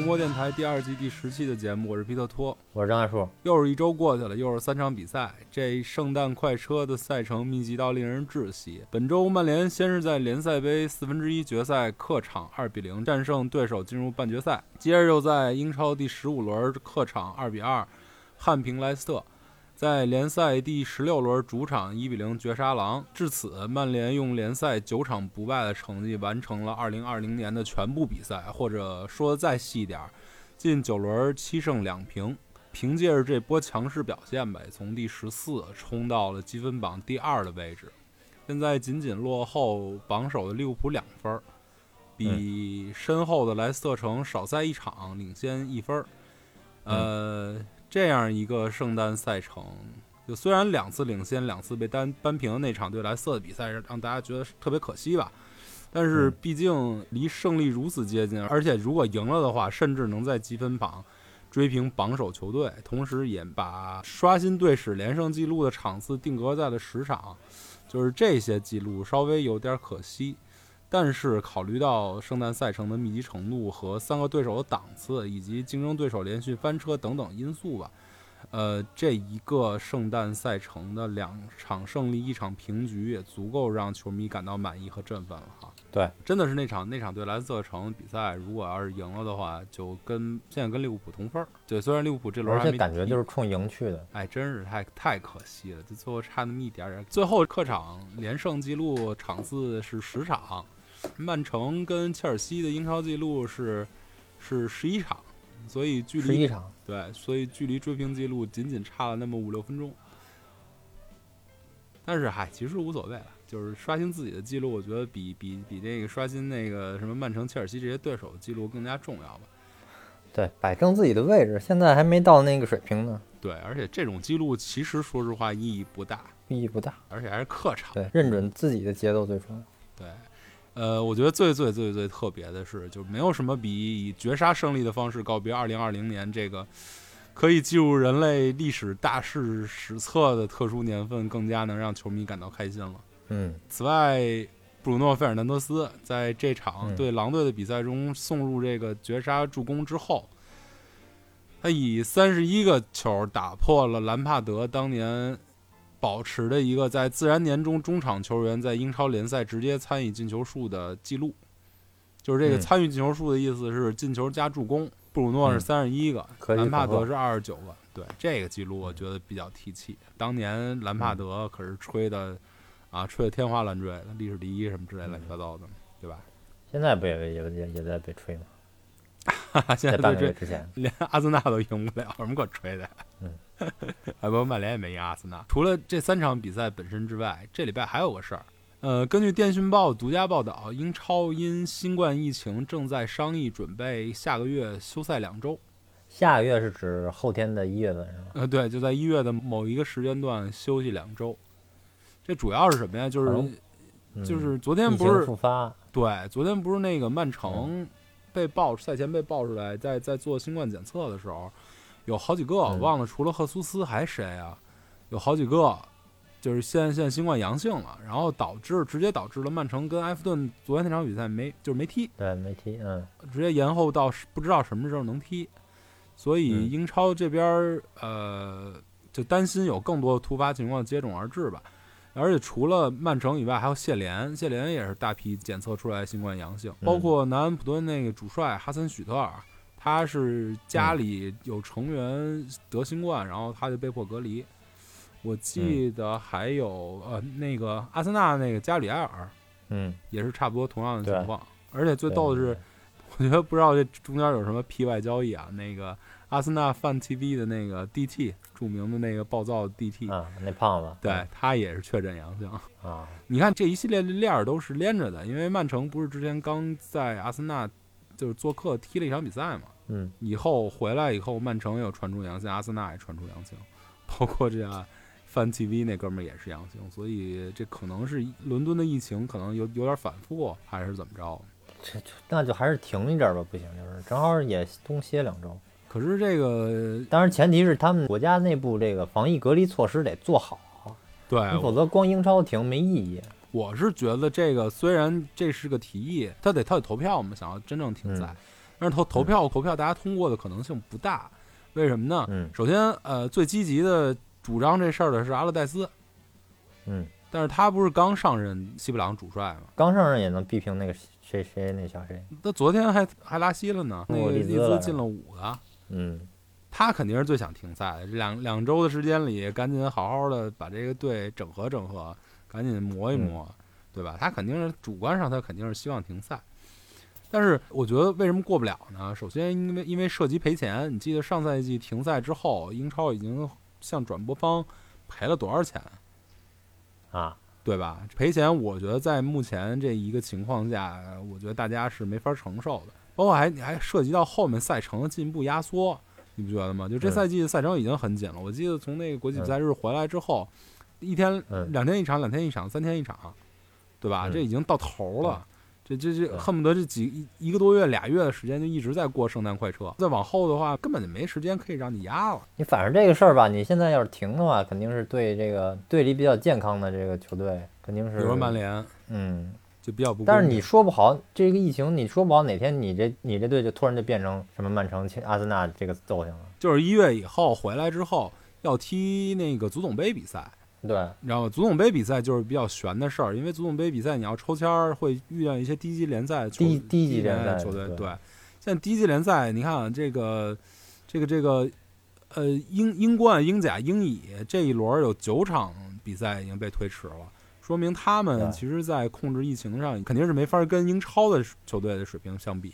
红魔电台第二季第十期的节目，我是皮特托。我是张大树，又是一周过去了，又是三场比赛，这圣诞快车的赛程密集到令人窒息。本周曼联先是在联赛杯四分之一决赛客场二比零战胜对手，进入半决赛，接着又在英超第十五轮客场二比二憾平莱斯特。在联赛第十六轮主场一比零绝杀狼，至此曼联用联赛九场不败的成绩完成了二零二零年的全部比赛，或者说的再细一点，近九轮七胜两平。凭借着这波强势表现呗，从第十四冲到了积分榜第二的位置，现在仅仅落后榜首的利物浦两分，比身后的莱斯特城少赛一场，领先一分。呃。这样一个圣诞赛程，就虽然两次领先，两次被单扳平的那场对莱斯特的比赛，让大家觉得特别可惜吧。但是毕竟离胜利如此接近，而且如果赢了的话，甚至能在积分榜追平榜首球队，同时也把刷新队史连胜纪录的场次定格在了十场，就是这些记录稍微有点可惜。但是考虑到圣诞赛程的密集程度和三个对手的档次，以及竞争对手连续翻车等等因素吧，呃，这一个圣诞赛程的两场胜利一场平局也足够让球迷感到满意和振奋了哈。对，真的是那场那场对莱斯特城比赛，如果要是赢了的话，就跟现在跟利物浦同分儿。对，虽然利物浦这轮而且感觉就是冲赢去的，哎，真是太太可惜了，就最后差那么一点点。最后客场连胜记录场次是十场。曼城跟切尔西的英超记录是是十一场，所以距离十一场对，所以距离追平记录仅仅差了那么五六分钟。但是嗨，其实无所谓了，就是刷新自己的记录，我觉得比比比那个刷新那个什么曼城、切尔西这些对手的记录更加重要吧。对，摆正自己的位置，现在还没到那个水平呢。对，而且这种记录其实说实话意义不大，意义不大，而且还是客场。对，认准自己的节奏最重要。对。呃，我觉得最最最最特别的是，就没有什么比以绝杀胜利的方式告别2020年这个可以记入人类历史大事史册的特殊年份更加能让球迷感到开心了。嗯，此外，布鲁诺·费尔南德斯在这场对狼队的比赛中送入这个绝杀助攻之后，他以三十一个球打破了兰帕德当年。保持的一个在自然年中中场球员在英超联赛直接参与进球数的记录，就是这个参与进球数的意思是进球加助攻。布鲁诺是三十一个，兰帕德是二十九个。对这个记录，我觉得比较提气。当年兰帕德可是吹的啊，吹的天花乱坠的，历史第一什么之类乱七八糟的，对吧？现在不也也也也在被吹吗？现在被吹 之前，连阿森纳都赢不了，什么可吹的？嗯，哎，不，曼联也没赢阿森纳。除了这三场比赛本身之外，这礼拜还有个事儿。呃，根据电讯报独家报道，英超因新冠疫情正在商议准备下个月休赛两周。下个月是指后天的一月份是吗？呃，对，就在一月的某一个时间段休息两周。这主要是什么呀？就是就是昨天不是复发？对，昨天不是那个曼城。被爆赛前被爆出来，在在做新冠检测的时候，有好几个我忘了，除了赫苏斯还谁啊？有好几个就是现现新冠阳性了，然后导致直接导致了曼城跟埃弗顿昨天那场比赛没就是没踢，对，没踢，嗯，直接延后到不知道什么时候能踢，所以英超这边呃就担心有更多的突发情况接踵而至吧。而且除了曼城以外，还有谢联，谢联也是大批检测出来新冠阳性，包括南安普敦那个主帅哈森许特尔，他是家里有成员得新冠，然后他就被迫隔离。我记得还有呃那个阿森纳那个加里埃尔，嗯，也是差不多同样的情况。而且最逗的是，我觉得不知道这中间有什么 P Y 交易啊，那个。阿森纳范 TV 的那个 DT，著名的那个暴躁 DT 啊，那胖子，对他也是确诊阳性啊。你看这一系列的链儿都是连着的，因为曼城不是之前刚在阿森纳就是做客踢了一场比赛嘛，嗯，以后回来以后，曼城又传出阳性，阿森纳也传出阳性，包括这样范 TV 那哥们儿也是阳性，所以这可能是伦敦的疫情可能有有点反复，还是怎么着？这就那就还是停一阵吧，不行就是正好也冬歇两周。可是这个，当然前提是他们国家内部这个防疫隔离措施得做好，对，否则光英超停没意义。我是觉得这个虽然这是个提议，他得他得投票我们，想要真正停赛，但是投投票投票大家通过的可能性不大，为什么呢？嗯。首先，呃，最积极的主张这事儿的是阿勒代斯，嗯，但是他不是刚上任西布朗主帅吗？刚上任也能逼平那个谁谁那小谁？那昨天还还拉稀了呢，那个利兹进了五个，嗯。他肯定是最想停赛的。两两周的时间里，赶紧好好的把这个队整合整合，赶紧磨一磨，对吧？他肯定是主观上他肯定是希望停赛，但是我觉得为什么过不了呢？首先因为因为涉及赔钱，你记得上赛季停赛之后，英超已经向转播方赔了多少钱？啊，对吧？赔钱，我觉得在目前这一个情况下，我觉得大家是没法承受的。包括还你还涉及到后面赛程的进一步压缩，你不觉得吗？就这嗯赛季的赛程已经很紧了。我记得从那个国际比赛日回来之后，一天、嗯两天一场，两天一场，三天一场，对吧？嗯这已经到头了。这这这恨不得这几一一个多月、俩月的时间就一直在过圣诞快车，再往后的话根本就没时间可以让你压了。你反正这个事儿吧，你现在要是停的话，肯定是对这个队里比较健康的这个球队，肯定是比如说曼联嗯，就比较不，但是你说不好，这个疫情你说不好哪天你这你这队就突然就变成什么曼城、阿森纳这个揍性了，就是一月以后回来之后要踢那个足总杯比赛。对，你知道吗？足总杯比赛就是比较悬的事儿，因为足总杯比赛你要抽签儿，会遇到一些低级联赛球低低级联联赛球队。对对，现在低级联赛，你看啊这个这个这个呃英英冠、英甲、英乙这一轮有九场比赛已经被推迟了，说明他们其实在控制疫情上肯定是没法跟英超的球队的水平相比。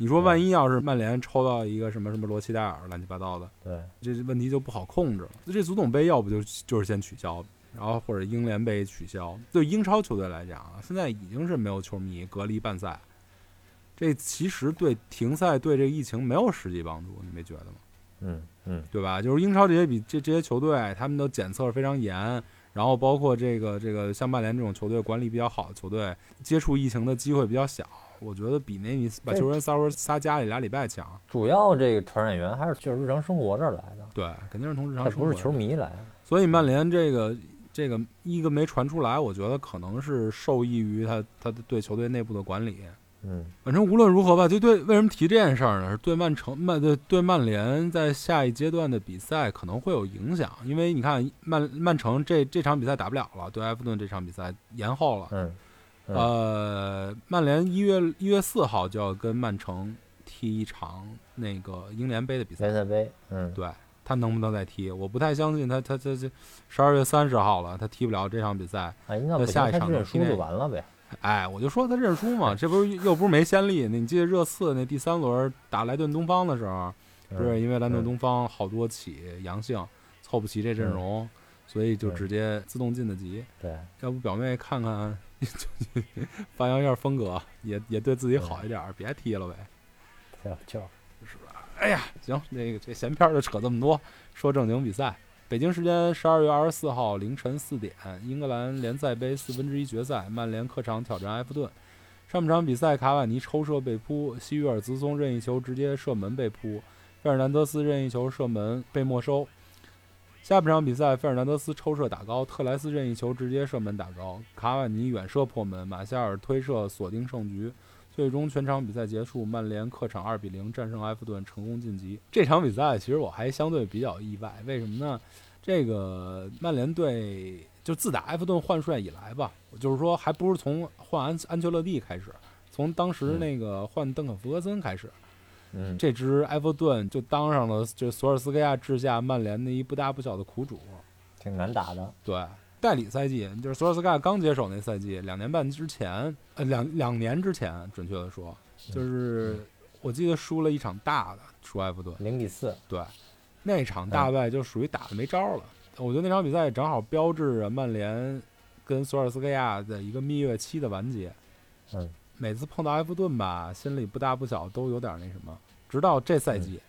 你说万一要是曼联抽到一个什么什么罗齐戴尔乱七八糟的，对，这问题就不好控制了。这足总杯要不就就是先取消，然后或者英联杯取消。对英超球队来讲啊，现在已经是没有球迷隔离办赛，这其实对停赛对这个疫情没有实际帮助，你没觉得吗？嗯嗯对吧？就是英超这些比这这些球队，他们都检测非常严，然后包括这个这个像曼联这种球队管理比较好的球队，接触疫情的机会比较小。我觉得比那你把球员撒回撒家里俩礼拜强。主要这个传染源还是就是日常生活这儿来的，对，肯定是从日常生活不是球迷来的，所以曼联这个这个一个没传出来，我觉得可能是受益于他他的对球队内部的管理。嗯反正无论如何吧，就对为什么提这件事儿呢？是对曼城曼对对曼联在下一阶段的比赛可能会有影响，因为你看曼曼城这这场比赛打不了了，对埃弗顿这场比赛延后了。嗯嗯。呃，曼联一月一月四号就要跟曼城踢一场那个英联杯的比赛。联，赛杯，嗯。对他能不能再踢？我不太相信他，他他这十二月三十号了，他踢不了这场比赛。哎，那下一他认输场就踢那就完了呗，哎，我就说他认输嘛，这不是又不是没先例。那你记得热刺那第三轮打莱顿东方的时候，不是嗯因为莱顿嗯。东方好多起阳性，凑不齐这阵容，所以就直接自动晋的级。对，要不表妹看看，就 发扬一下风格，也也对自己好一点儿，别踢了呗。就是哎呀，行，那个这闲篇儿就扯这么多，说正经比赛。北京时间十二月二十四号凌晨四点，英格兰联赛杯四分之一决赛，曼联客场挑战埃弗顿。上半场比赛，卡瓦尼抽射被扑，西约尔兹松任意球直接射门被扑，费尔南德斯任意球射门被没收。下半场比赛，费尔南德斯抽射打高，特莱斯任意球直接射门打高，卡瓦尼远射破门，马夏尔推射锁定胜局。最终全场比赛结束，曼联客场二比零战胜埃弗顿，成功晋级。这场比赛其实我还相对比较意外，为什么呢？这个曼联队就自打埃弗顿换帅以来吧，就是说还不是从换安安切洛蒂开始，从当时那个换邓肯弗格森开始，这支埃弗顿就当上了这索尔斯克亚治下曼联的一不大不小的苦主。挺难打的，对，代理赛季就是索尔斯克亚刚接手那赛季，两年半之前，呃，两两年之前，准确的说，就是我记得输了一场大的，输埃弗顿。零比四，对，那场大败就属于打的没招了。我觉得那场比赛正好标志着曼联跟索尔斯克亚的一个蜜月期的完结。嗯，每次碰到埃弗顿吧，心里不大不小都有点那什么。直到这赛季，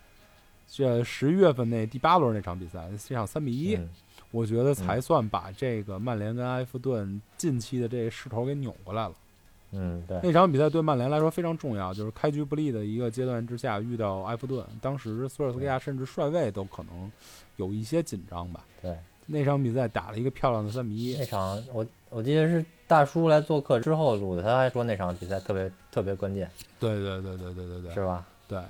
这十一月份那第八轮那场比赛，这场三比一、嗯我觉得才算把这个曼联跟埃弗顿近期的这个势头给扭过来了。嗯，对，那场比赛对曼联来说非常重要，就是开局不利的一个阶段之下遇到埃弗顿，当时索尔斯克亚甚至帅位都可能有一些紧张吧。对，那场比赛打了一个漂亮的三比一那。场我我记得是大叔来做客之后录的，他还说那场比赛特别特别关键，对对对对对对对是吧？对，还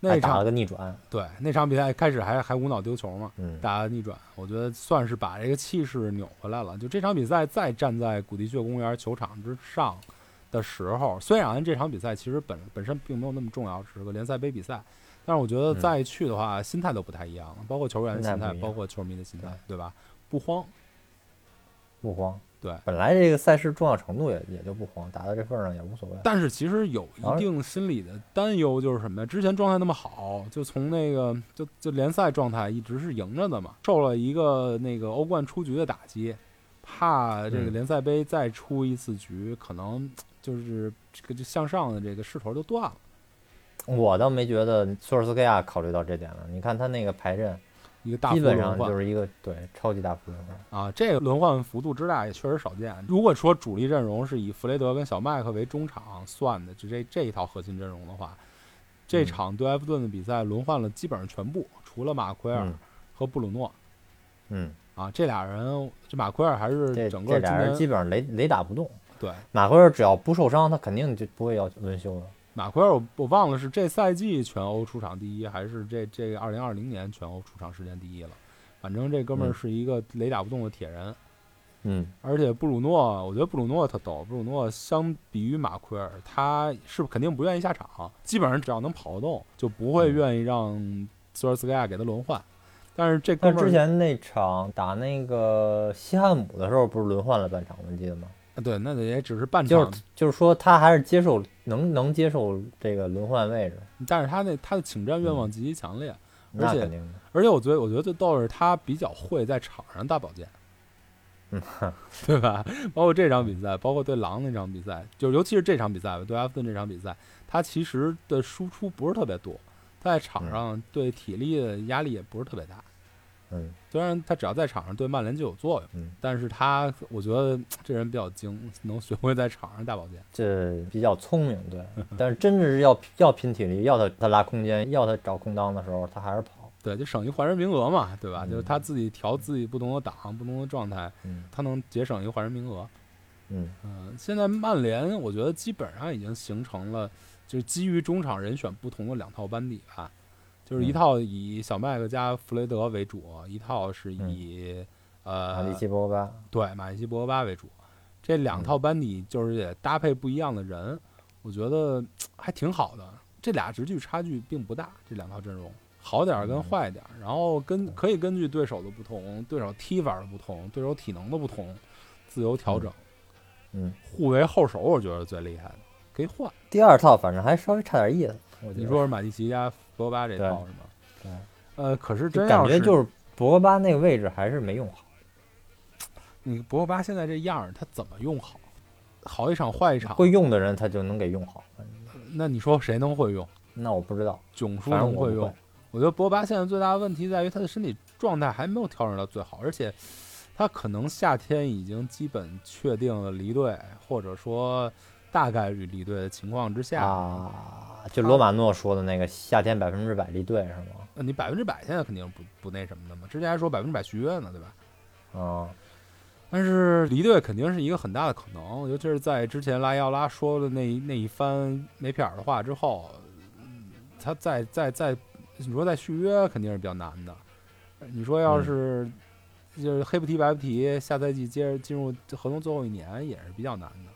那打了场个逆转，对那场比赛开始还还无脑丢球嘛，嗯，打了逆转，我觉得算是把这个气势扭回来了。就这场比赛再站在古迪雀公园球场之上的时候，虽然这场比赛其实本本身并没有那么重要，只是个联赛杯比赛，但是我觉得嗯再去的话，心态都不太一样了，包括球员的心态，包括球迷的心态，对吧？不慌，不慌。对。本来这个赛事重要程度也也就不慌，打到这份儿上也无所谓。但是其实有一定心理的担忧，就是什么呀？之前状态那么好，就从那个就就联赛状态一直是赢着的嘛，受了一个那个欧冠出局的打击，怕这个嗯联赛杯再出一次局，可能就是这个就向上的这个势头就断了。我倒没觉得索尔斯克亚考虑到这点了。你看他那个排阵，一个大幅基本轮换上就是一个对超级大幅轮换。啊，这个轮换幅度之大也确实少见。如果说主力阵容是以弗雷德跟小麦克为中场算的，就这这一套核心阵容的话，这嗯场对埃弗顿的比赛轮换了基本上全部，除了马奎尔嗯和布鲁诺。嗯，啊，这俩人，这马奎尔还是整个今这俩人基本上雷雷打不动。对马奎尔只要不受伤，他肯定就不会要轮休的。马奎尔我，我忘了是这赛季全欧出场第一，还是这这二零二零年全欧出场时间第一了。反正这哥们儿嗯是一个雷打不动的铁人，嗯而且布鲁诺，我觉得布鲁诺特逗。布鲁诺相比于马奎尔，他是肯定不愿意下场，基本上只要能跑得动，就不会嗯愿意让索尔斯克亚给他轮换。但是这哥们儿之前那场打那个西汉姆的时候，不是轮换了半场吗？你记得吗？对，那也只是半就场，是就是说他还是接受能能接受这个轮换位置，但是他那他的请战愿望极其强烈。而且。而且我觉得，我觉得最逗的是他比较会在场上大保健，嗯，对吧？包括这场比赛，包括对狼那场比赛，就尤其是这场比赛吧，对阿弗顿这场比赛，他其实的输出不是特别多，他在场上对体力的压力也不是特别大。嗯虽然他只要在场上对曼联就有作用，嗯，但是他我觉得这人比较精，能学会在场上大保健。这比较聪明，对。但是真的是要要拼体力，要他他拉空间，要他找空当的时候，他还是跑。对，就省一换人名额嘛，对吧？嗯就是他自己调自己不同的档、不同的状态，嗯他能节省一个换人名额。嗯嗯，现在曼联我觉得基本上已经形成了，就是基于中场人选不同的两套班底吧，就是一嗯套以小麦克加弗雷德为主，一套是以、马呃蒂奇博格巴，对马蒂奇博格巴为主，这两套班底就是也搭配不一样的人，我觉得 还挺好的。这俩直距差距并不大，这两套阵容好点儿跟嗯坏点儿，然后跟可以根据对手的不同、对手踢法的不同、对手体能的不同，自由调整。嗯，互为后手，我觉得是最厉害的，可以换。第二套反正还稍微差点意思。我觉得你说是马蒂奇加博格巴这对套是吗？对，呃，可是真感觉就是博格巴那个位置还是没用好。你博格巴现在这样儿，他怎么用好？好一场坏一场，会用的人他就能给用好。那你说谁能会用？那我不知道，囧叔能会用我会。我觉得博格巴现在最大的问题在于他的身体状态还没有调整到最好，而且他可能夏天已经基本确定了离队，或者说大概率离队的情况之下，啊，就罗马诺说的那个夏天百分之百离队是吗？那你百分之百现在肯定不不那什么的嘛。之前还说百分之百续约呢，对吧？啊，但是离队肯定是一个很大的可能，尤其是在之前拉伊奥拉说的那一那一番没片儿的话之后，嗯他再再再你说再续约肯定是比较难的。你说要是就是黑不提白不提，下赛季接着进入合同最后一年也是比较难的。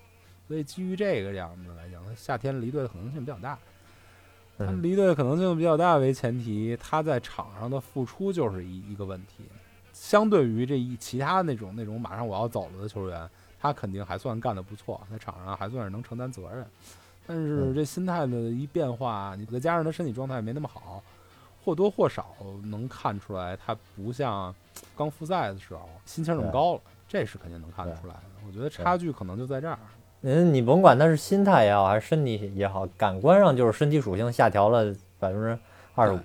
所以基于这个样子来讲，他夏天离队的可能性比较大。他嗯离队的可能性比较大为前提，他在场上的付出就是一一个问题。相对于这一其他那种那种马上我要走了的球员，他肯定还算干得不错，在场上还算是能承担责任。但是嗯这心态的一变化，你再加上他身体状态没那么好，或多或少能看出来他不像刚复赛的时候心情那么高了，这是肯定能看得出来的。我觉得差距可能就在这儿。嗯，你甭管他是心态也好，还是身体也好，感官上就是身体属性下调了百分之二十五，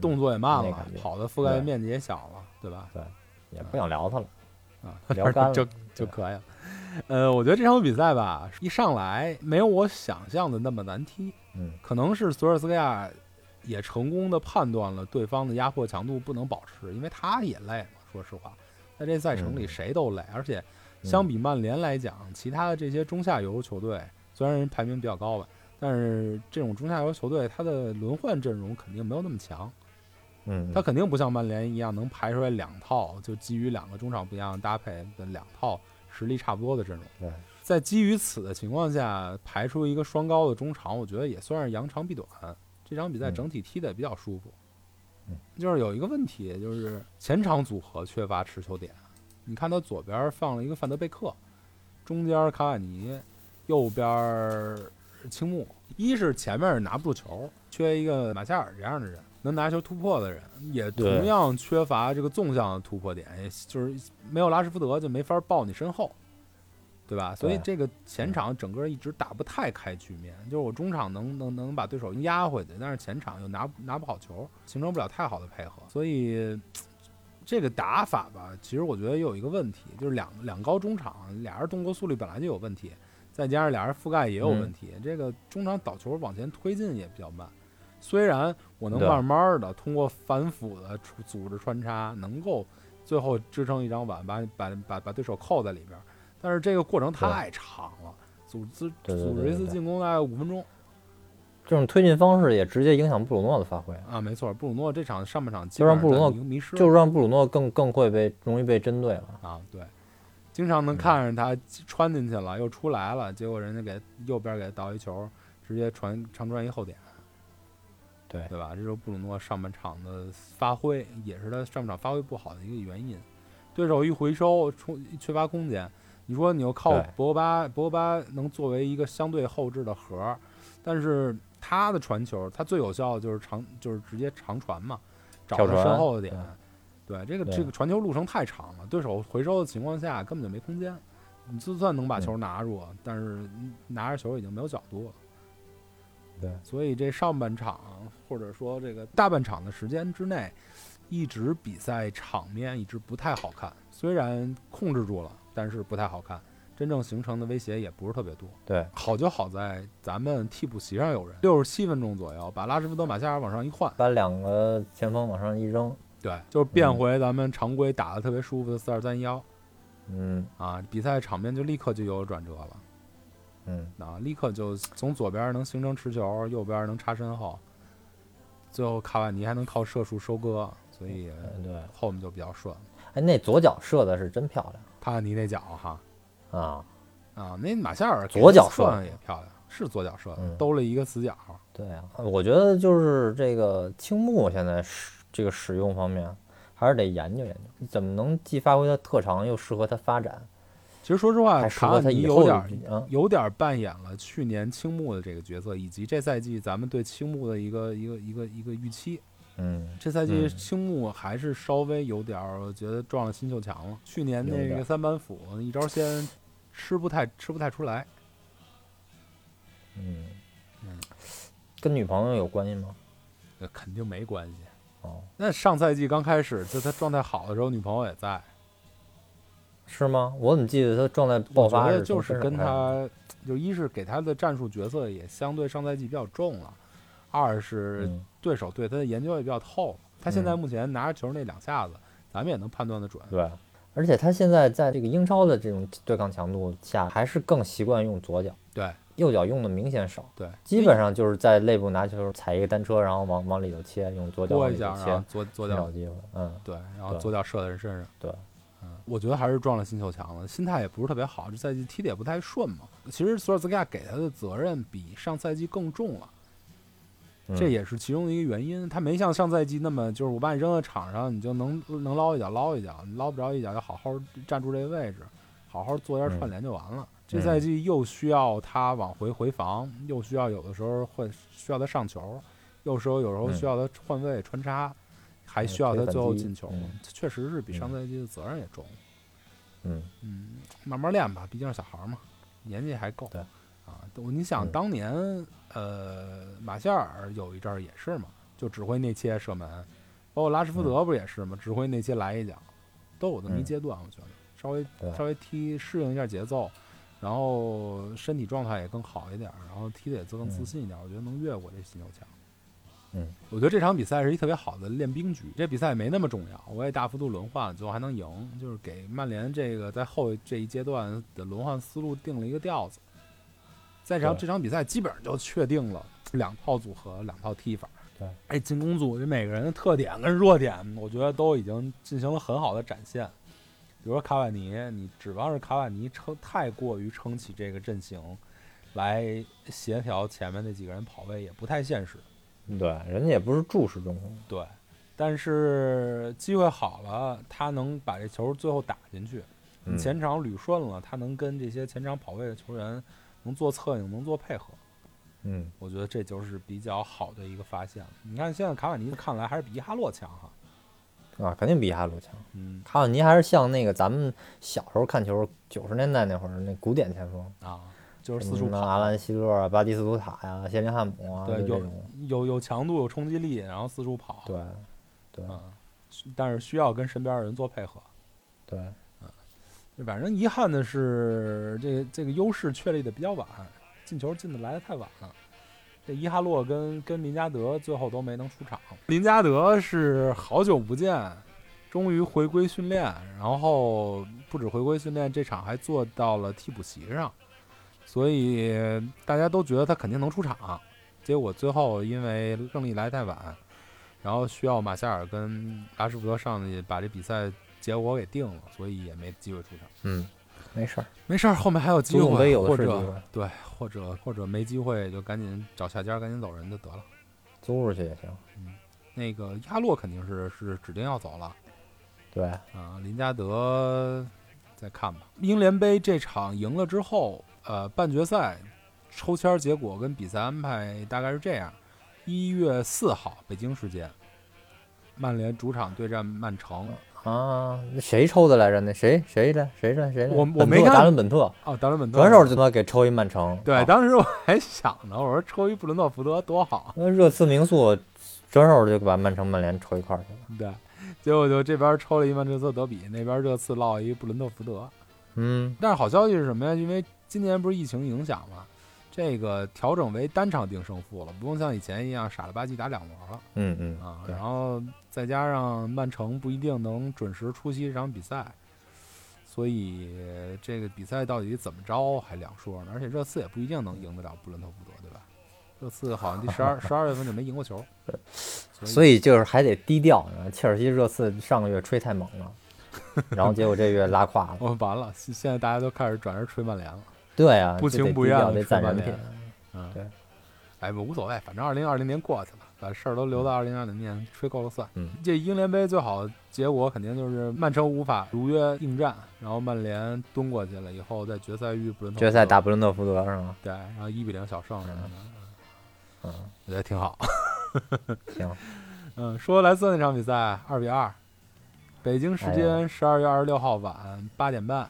动作也慢了跑的覆盖面积也小了，对吧？对也不想聊他了。啊，聊干了 就就可以了。呃，我觉得这场比赛吧，一上来没有我想象的那么难踢，嗯可能是索尔斯克亚也成功的判断了对方的压迫强度不能保持，因为他也累了。说实话，在这赛程里嗯谁都累，而且相比曼联来讲，其他的这些中下游球队虽然人排名比较高吧，但是这种中下游球队，它的轮换阵容肯定没有那么强，嗯，他肯定不像曼联一样能排出来两套，就基于两个中场不一样的搭配的两套实力差不多的阵容。对，在基于此的情况下，排出一个双高的中场，我觉得也算是扬长避短。这场比赛嗯整体踢得也比较舒服。嗯就是有一个问题，就是前场组合缺乏持球点。你看他左边放了一个范德贝克，中间卡瓦尼，右边青木。一是前面拿不住球，缺一个马夏尔这样的人，能拿球突破的人，也同样缺乏这个纵向的突破点，也就是没有拉什福德就没法抱你身后，对吧？所以这个前场整个一直打不太开局面，就是我中场能能能把对手压回去，但是前场又拿拿不好球，形成不了太好的配合，所以。这个打法吧，其实我觉得也有一个问题，就是两两高中场，俩人动作速率本来就有问题，再加上俩人覆盖也有问题，这个中场倒球往前推进也比较慢。虽然我能对。慢慢的通过反腐的组织穿插，能够最后支撑一张碗，把把把把对手扣在里边儿，但是这个过程太长了，组织组织一次进攻大概五分钟这种推进方式也直接影响布鲁诺的发挥，啊，没错，布鲁诺这场上半场基就让布鲁诺迷失就让布鲁诺更更会被容易被针对了。啊，对，经常能看着他穿进去了，又出来了，结果人家给右边给他倒一球，直接传长传一后点，对对吧？这就是布鲁诺上半场的发挥，也是他上半场发挥不好的一个原因。对手一回收，冲缺乏空间，你说你又靠博格巴，博格巴能作为一个相对后置的核儿，但是他的传球，他最有效的就是长，就是直接长传嘛，找他身后的点。对对，这个这个传球路程太长了，对手回收的情况下根本就没空间。你就算能把嗯球拿住，但是拿着球已经没有角度了。对，所以这上半场或者说这个大半场的时间之内，一直比赛场面一直不太好看。虽然控制住了，但是不太好看，真正形成的威胁也不是特别多。对，好就好在咱们替补席上有人，六十七分钟左右把拉什福德、马夏尔往上一换，把两个前锋往上一扔，对，就是变嗯。回咱们常规打的特别舒服的四二三幺嗯。啊，比赛场面就立刻就有转折了。嗯，啊，立刻就从左边能形成持球，右边能插身后，最后卡瓦尼还能靠射术收割，所以嗯对，后面就比较顺。哎，那左脚射的是真漂亮。卡瓦尼那脚哈亮啊！啊，那马夏尔左脚射也漂亮，是左脚射的，嗯兜了一个死角。对啊，我觉得就是这个青木现在使这个使用方面，还是得研究研究，怎么能既发挥他特长，又适合他发展，其实说实话，卡尼有点。有点扮演了去年青木的这个角色，以及这赛季咱们对青木的一个一个一个一个预期。嗯，这赛季嗯青木还是稍微有点儿，我觉得撞了新秀墙了。去年那个三板斧一招鲜吃不太吃不太出来，嗯嗯，跟女朋友有关系吗？那肯定没关系。哦，那上赛季刚开始，就他状态好的时候，女朋友也在。是吗？我怎么记得他状态爆我觉得发是就是跟他，就一是给他的战术角色也相对上赛季比较重了，二是嗯对手对他的研究也比较透了。他现在嗯目前拿着球那两下子，咱们也能判断的准。对，而且他现在在这个英超的这种对抗强度下，还是更习惯用左脚，对右脚用的明显少，对，基本上就是在内部拿球踩一个单车，然后往往里头切，用左脚往里头切，左左脚机会。嗯，对，然后左脚射在人身上。对，嗯，我觉得还是撞了新秀墙了，心态也不是特别好，这赛季踢的也不太顺嘛。其实索尔斯克亚给他的责任比上赛季更重了，嗯这也是其中的一个原因。他没像上赛季那么，就是我把你扔到场上，你就能能捞一脚捞一脚，你捞不着一脚就好好站住这个位置，好好做一下串联就完了。这赛季又需要他往回回防，又需要有的时候会需要他上球，有时候有时候需要他换位穿插，还需要他最后进球。嗯确实是比上赛季的责任也重。嗯，嗯，慢慢练吧，毕竟是小孩儿嘛，年纪还够。对啊，我你想嗯当年，呃，马夏尔有一阵儿也是嘛，就指挥内切射门，包括拉什福德不也是嘛，指挥内切来一脚，都有这么一嗯阶段，我觉得稍微稍微踢适应一下节奏，然后身体状态也更好一点儿，然后踢的也更自嗯信一点儿，我觉得能越过这新秀墙。嗯，我觉得这场比赛是一特别好的练兵局。这比赛没那么重要，我也大幅度轮换，最后还能赢，就是给曼联这个在后这一阶段的轮换思路定了一个调子。在这场这场比赛基本上就确定了两套组合，两套踢法。对，哎，进攻组这每个人的特点跟弱点，我觉得都已经进行了很好的展现。比如说卡瓦尼，你指望着卡瓦尼撑太过于撑起这个阵型，来协调前面那几个人跑位，也不太现实。对，人家也不是注视中锋，对，但是机会好了，他能把这球最后打进去。嗯前场捋顺了，他能跟这些前场跑位的球员能做策应，能做配合。嗯，我觉得这就是比较好的一个发现了。你看现在卡瓦尼看来还是比伊哈洛强哈。啊，肯定比伊哈洛强。嗯卡瓦尼还是像那个咱们小时候看球，九十年代那会儿那古典前锋，啊，就是四处跑，么阿兰希勒啊、巴蒂斯图塔呀、谢林汉姆啊，对，有。有有强度，有冲击力，然后四处跑。对，对，嗯，但是需要跟身边的人做配合。对，反正遗憾的是，这这个优势确立的比较晚，进球进的来的太晚了。这伊哈洛跟跟林加德最后都没能出场。林加德是好久不见，终于回归训练，然后不止回归训练，这场还坐到了替补席上，所以大家都觉得他肯定能出场。结果最后因为胜利来太晚，然后需要马夏尔跟拉什福德上去把这比赛结果给定了，所以也没机会出场。嗯，没事儿，没事儿，后面还有机会，有或者对，或者或者没机会就赶紧找下家，赶紧走人就得了。租出去也行。嗯那个亚洛肯定是是指定要走了对，啊，林加德再看吧。英联杯这场赢了之后，呃，半决赛抽签结果跟比赛安排大概是这样：一月四号北京时间，曼联主场对战曼城。啊，那谁抽的来着？那谁谁的谁的谁的？我我没看达伦本特，哦，达伦本特转手就他妈给抽一曼城。对，啊当时我还想呢，我说抽一布伦特福德多好。那热刺名宿转手就把曼城、曼联抽一块儿去了。对，结果就这边抽了一曼彻斯特德比，那边热刺落一布伦特福德。嗯，但是好消息是什么呀？因为今年不是疫情影响嘛，这个调整为单场定胜负了，不用像以前一样傻了吧唧打两轮了嗯嗯啊。然后再加上曼城不一定能准时出席这场比赛，所以这个比赛到底怎么着还两说呢。而且热刺也不一定能赢得了布伦特福德，对吧？热刺好像第十二十二月份就没赢过球，所以所以就是还得低调。切尔西、热刺上个月吹太猛了，然后结果这月拉胯了。我完了，现现在大家都开始转而吹曼联了。对啊，不情不愿地低调得吹曼联攒人品。嗯，对，哎，不无所谓，反正二零二零年过去了，把事儿都留到二零二零年，吹够了算。嗯，这英联杯最好结果肯定就是曼城无法如约应战，然后曼联蹲过去了以后，在决赛遇布伦特决赛打布伦特福德是吗？对，然后一比零小胜什么的，嗯，我觉得挺好。行，嗯，说莱斯特那场比赛二比二，北京时哎间十二月二十六号晚八点半，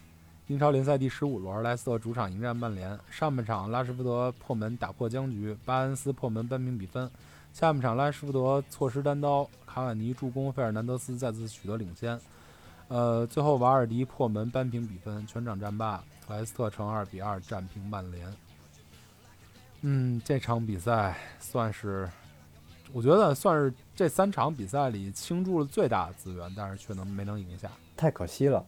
英超联赛第十五轮，莱斯特主场迎战曼联。上半场拉什福德破门打破僵局，巴恩斯破门扳平比分。下半场拉什福德错失单刀，卡瓦尼助攻，费尔南德斯再次取得领先。呃，最后瓦尔迪破门扳平比分，全场战罢，莱斯特成二比二战平曼联。嗯，这场比赛算是，我觉得算是这三场比赛里倾注了最大的资源，但是却能没能赢下。太可惜了。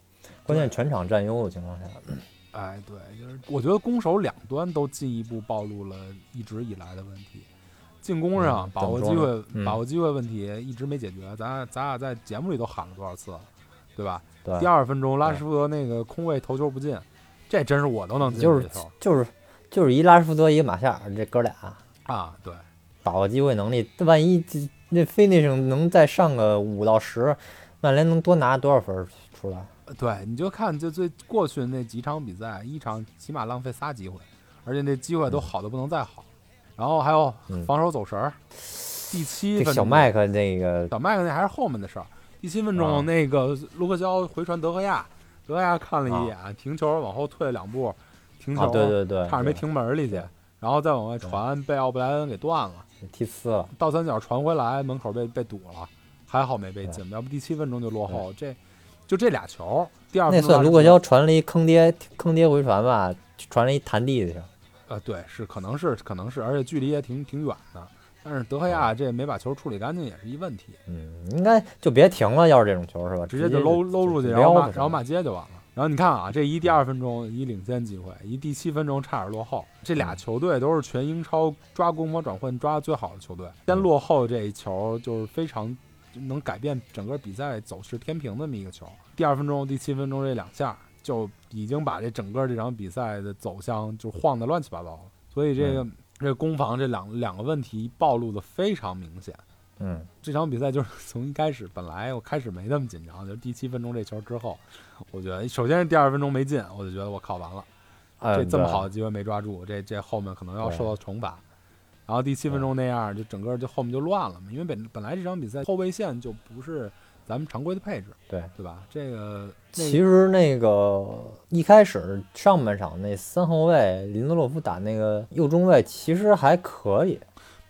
关键全场占优的情况下，哎，对，就是我觉得攻守两端都进一步暴露了一直以来的问题。进攻上嗯把握机会，嗯把握机会问题一直没解决。咱俩咱俩在节目里都喊了多少次了，对吧？对第，二分钟拉什福德那个空位头球不进，这真是我都能进就是就是就是一拉什福德一个马夏尔，这哥俩啊！对，把握机会能力，万一这那 finishing 能再上个五到十，曼联能多拿多少分儿出来？对，你就看就最过去的那几场比赛，一场起码浪费仨机会，而且那机会都好的不能再好。然后还有嗯防守走神儿，第七这分钟小麦克那个小麦克那还是后面的事儿。第七分啊钟，那个卢克肖回传德赫亚，德赫亚看了一眼，停球往后退了两步，停球，啊，对对对，差点没停门里去，然后再往外传，被奥布莱恩给断了，踢呲了。倒三角传回来，门口被被堵了，还好没被进，要不第七分钟就落后。这就这俩球，第二那算卢克肖传了一坑爹坑爹回传吧，传了一弹地去。呃，对，是可能是可能是，而且距离也挺挺远的。但是德赫亚这没把球处理干净也是一问题，嗯，应该就别停了，要是这种球是吧？直接就搂搂出去，然后骂然后骂街就完了。然后你看啊，这一第二分钟一领先机会，一第七分钟差点落后，这俩球队都是全英超抓攻防转换抓的最好的球队，先落后这一球就是非常能改变整个比赛走势天平的那么一个球。第二分钟、第七分钟这两下就已经把这整个这场比赛的走向就晃得乱七八糟了，所以这个。这攻防这两两个问题暴露的非常明显，嗯，这场比赛就是从一开始，本来我开始没那么紧张，就第七分钟这球之后，我觉得首先是第二分钟没进，我就觉得我靠完了，这这么好的机会没抓住，这这后面可能要受到惩罚。然后第七分钟那样，就整个就后面就乱了嘛，因为本本来这场比赛后卫线就不是。咱们常规的配置，对对吧？这个其实那个一开始上半场那三后卫林德洛夫打那个右中卫其实还可以，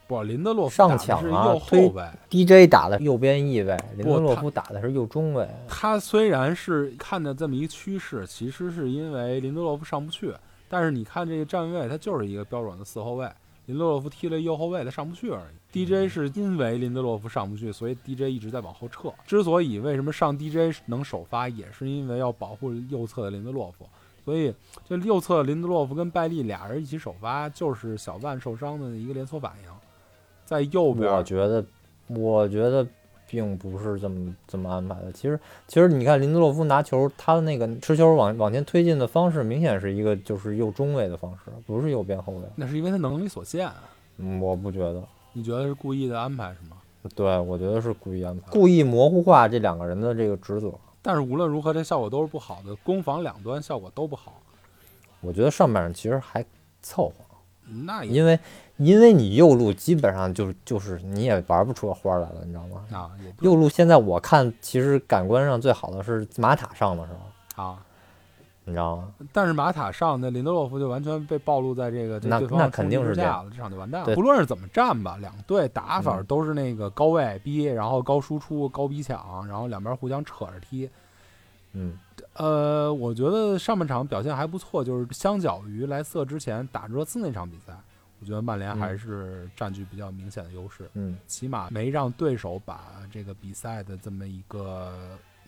不，林德洛夫上抢啊，推 DJ 打的右边翼位，林德洛夫打的是右中卫。他虽然是看着这么一趋势，其实是因为林德洛夫上不去，但是你看这个站位，他就是一个标准的四后卫。林德洛夫踢了右后卫，他上不去而已。DJ 是因为林德洛夫上不去，所以 DJ 一直在往后撤。之所以为什么上 DJ 能首发，也是因为要保护右侧的林德洛夫。所以这右侧林德洛夫跟拜利俩人一起首发，就是小万受伤的一个连锁反应。在右边，我觉得，我觉得。并不是这么这么安排的。其实，其实你看林德洛夫拿球，他的那个持球往往前推进的方式，明显是一个就是右中卫的方式，不是右边后卫。那是因为他能力所限。嗯，我不觉得。你觉得是故意的安排是吗？对，我觉得是故意安排，故意模糊化这两个人的这个职责。但是无论如何，这效果都是不好的，攻防两端效果都不好。我觉得上半场其实还凑合。那因为。因为你右路基本上就就是你也玩不出个花来了，你知道吗？啊，右路现在我看其实感官上最好的是马塔上了，是吧？啊，你知道吗？但是马塔上那林德洛夫就完全被暴露在这个那那肯定是这样了，这场就完蛋了。不论是怎么战吧，两队打法都是那个高位逼，然后高输出、高逼抢，然后两边互相扯着踢。嗯，呃，我觉得上半场表现还不错，就是相较于莱瑟之前打热刺那场比赛。我觉得曼联还是占据比较明显的优势，嗯，起码没让对手把这个比赛的这么一个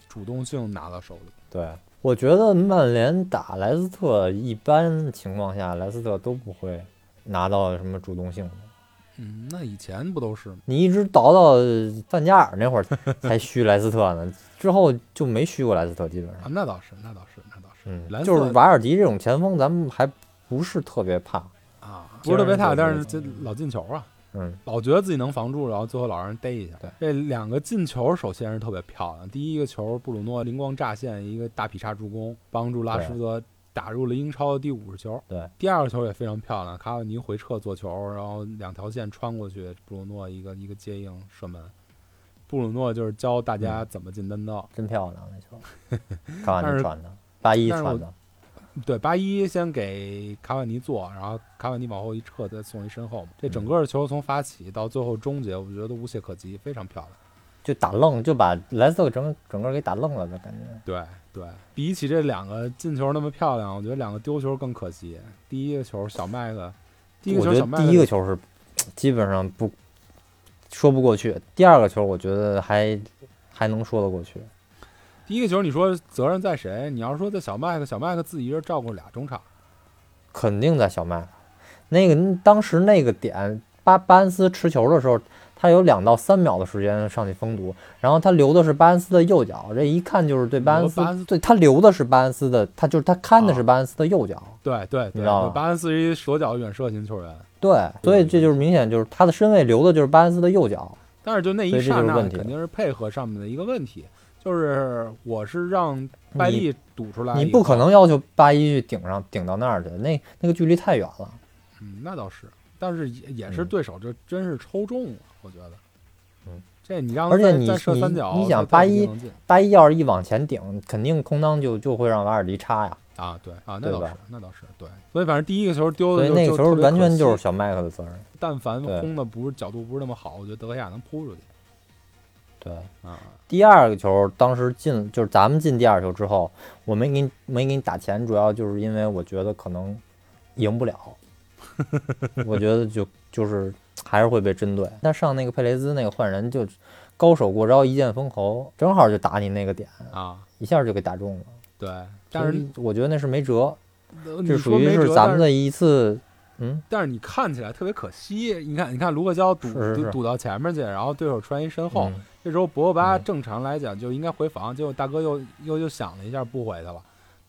主动性拿到手里。对，我觉得曼联打莱斯特，一般情况下莱斯特都不会拿到什么主动性的。嗯，那以前不都是吗？你一直倒到范加尔那会儿 才虚莱斯特呢，之后就没虚过莱斯特，基本上。那倒是，那倒是，那倒是。嗯，就是瓦尔迪这种前锋，咱们还不是特别怕。不是特别差，但是这老进球啊，嗯，老觉得自己能防住，然后最后老让人逮一下。对，这两个进球首先是特别漂亮。第一个球，布鲁诺灵光乍现，一个大劈叉助攻，帮助拉什福德打入了英超的第五十球。对，第二个球也非常漂亮，卡瓦尼回撤做球，然后两条线穿过去，布鲁诺一个一个接应射门。布鲁诺就是教大家怎么进单刀，真漂亮那球，卡瓦尼传的，八一传的。对，八一先给卡瓦尼做，然后卡瓦尼往后一撤，再送一身后嘛。这整个球从发起到最后终结，我觉得无懈可击，非常漂亮。就打愣，就把莱斯特整整个给打愣了的感觉。对对，比起这两个进球那么漂亮，我觉得两个丢球更可惜。第一个球小麦克，第一个球小麦克，第一个球是基本上不说不过去，第二个球我觉得还还能说得过去。第一个球，你说责任在谁？你要是说在小麦克，小麦克自己一人照顾俩中场，肯定在小麦克。那个当时那个点，巴巴恩斯持球的时候，他有两到三秒的时间上去封堵，然后他留的是巴恩斯的右脚，这一看就是对巴恩斯，恩斯对他留的是巴恩斯的，他就是他看的是巴恩斯的右脚。对对，你知道吗？巴恩斯是一左脚远射型球员。对，所以这就是明显就是他的身位留的就是巴恩斯的右脚。但是就那一刹那，肯定是配合上面的一个问题。就是我是让拜利堵出来，你不可能要求八一去顶上顶到那儿去，那那个距离太远了。嗯，那倒是，但是也也是对手，这真是抽中了，我觉得。嗯，这你让而且你你你想八一八一要是一往前顶，肯定空当就就会让瓦尔迪插呀。啊，对啊，那倒是，那倒是对。所以反正第一个球丢的，所以那个球完全就是小麦克的责任。但凡轰的不是角度不是那么好，我觉得德赫亚能扑出去。对啊。第二个球当时进就是咱们进第二球之后，我没给你没给你打钱，主要就是因为我觉得可能赢不了。我觉得就就是还是会被针对。但上那个佩雷兹那个换人就高手过招，一剑封喉，正好就打你那个点，啊，一下就给打中了。对，但是我觉得那是没辙，这属于是咱们的一次，嗯，但是你看起来特别可惜。你看，你看卢克肖堵堵堵到前面去，然后对手传一身后，嗯这时候博格巴嗯正常来讲就应该回防，结果大哥又又又想了一下不回去了。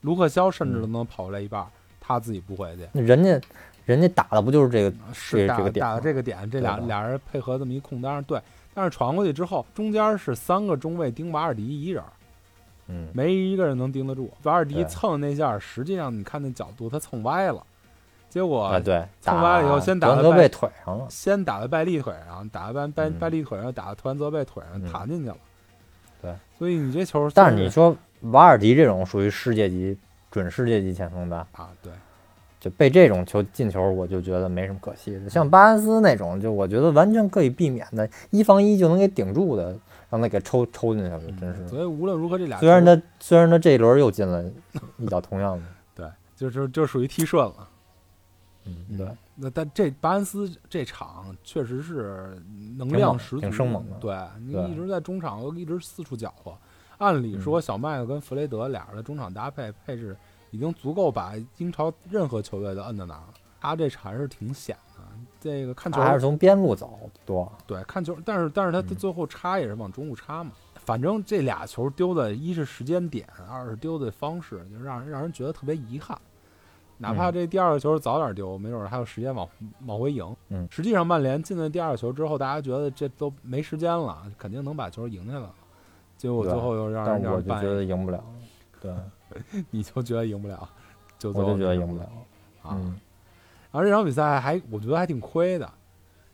卢克肖甚至都嗯能跑过来一半儿，他自己不回去，那人家人家打的不就是这个？是打这个点打的这个点，这俩俩人配合这么一空当，对。但是传过去之后，中间是三个中卫盯瓦尔迪一人，嗯，没一个人能盯得住。瓦尔迪蹭那下，实际上你看那角度，他蹭歪了，结果啊对，蹭打完了以后先打了拜德泽贝腿上了，先打在拜利腿上，打在拜拜嗯拜利腿上，打在图兰泽贝腿上，嗯弹进去了。对，所以你这球，但是你说瓦尔迪这种属于世界级准世界级前锋的，啊，对，就被这种球进球，我就觉得没什么可惜的。像巴恩斯那种，就我觉得完全可以避免的，一防一就能给顶住的，让他给抽抽进去了，真是。嗯所以无论如何，这俩虽然他虽然他这一轮又进了一脚同样的，对，就是就属于踢顺了。嗯，对，那但这巴恩斯这场确实是能量十足，挺生猛的对你一直在中场，一直四处搅和。按理说，小麦克跟弗雷德俩人的中场搭配配置已经足够把英超任何球队都摁在那儿了。他这场还是挺险的。这个看球他还是从边路走多，对看球，但是但是他嗯最后插也是往中路插嘛。反正这俩球丢的，一是时间点，二是丢的方式，就让人让人觉得特别遗憾。哪怕嗯这第二个球早点丢，没准儿还有时间往往回赢。嗯实际上曼联进了第二个球之后，大家觉得这都没时间了，肯定能把球赢下来了。结果最后又让但人让人扳我就觉得赢不了，对，你就觉得赢不了，我就觉得赢不了，啊。嗯，然后这场比赛还我觉得还挺亏的，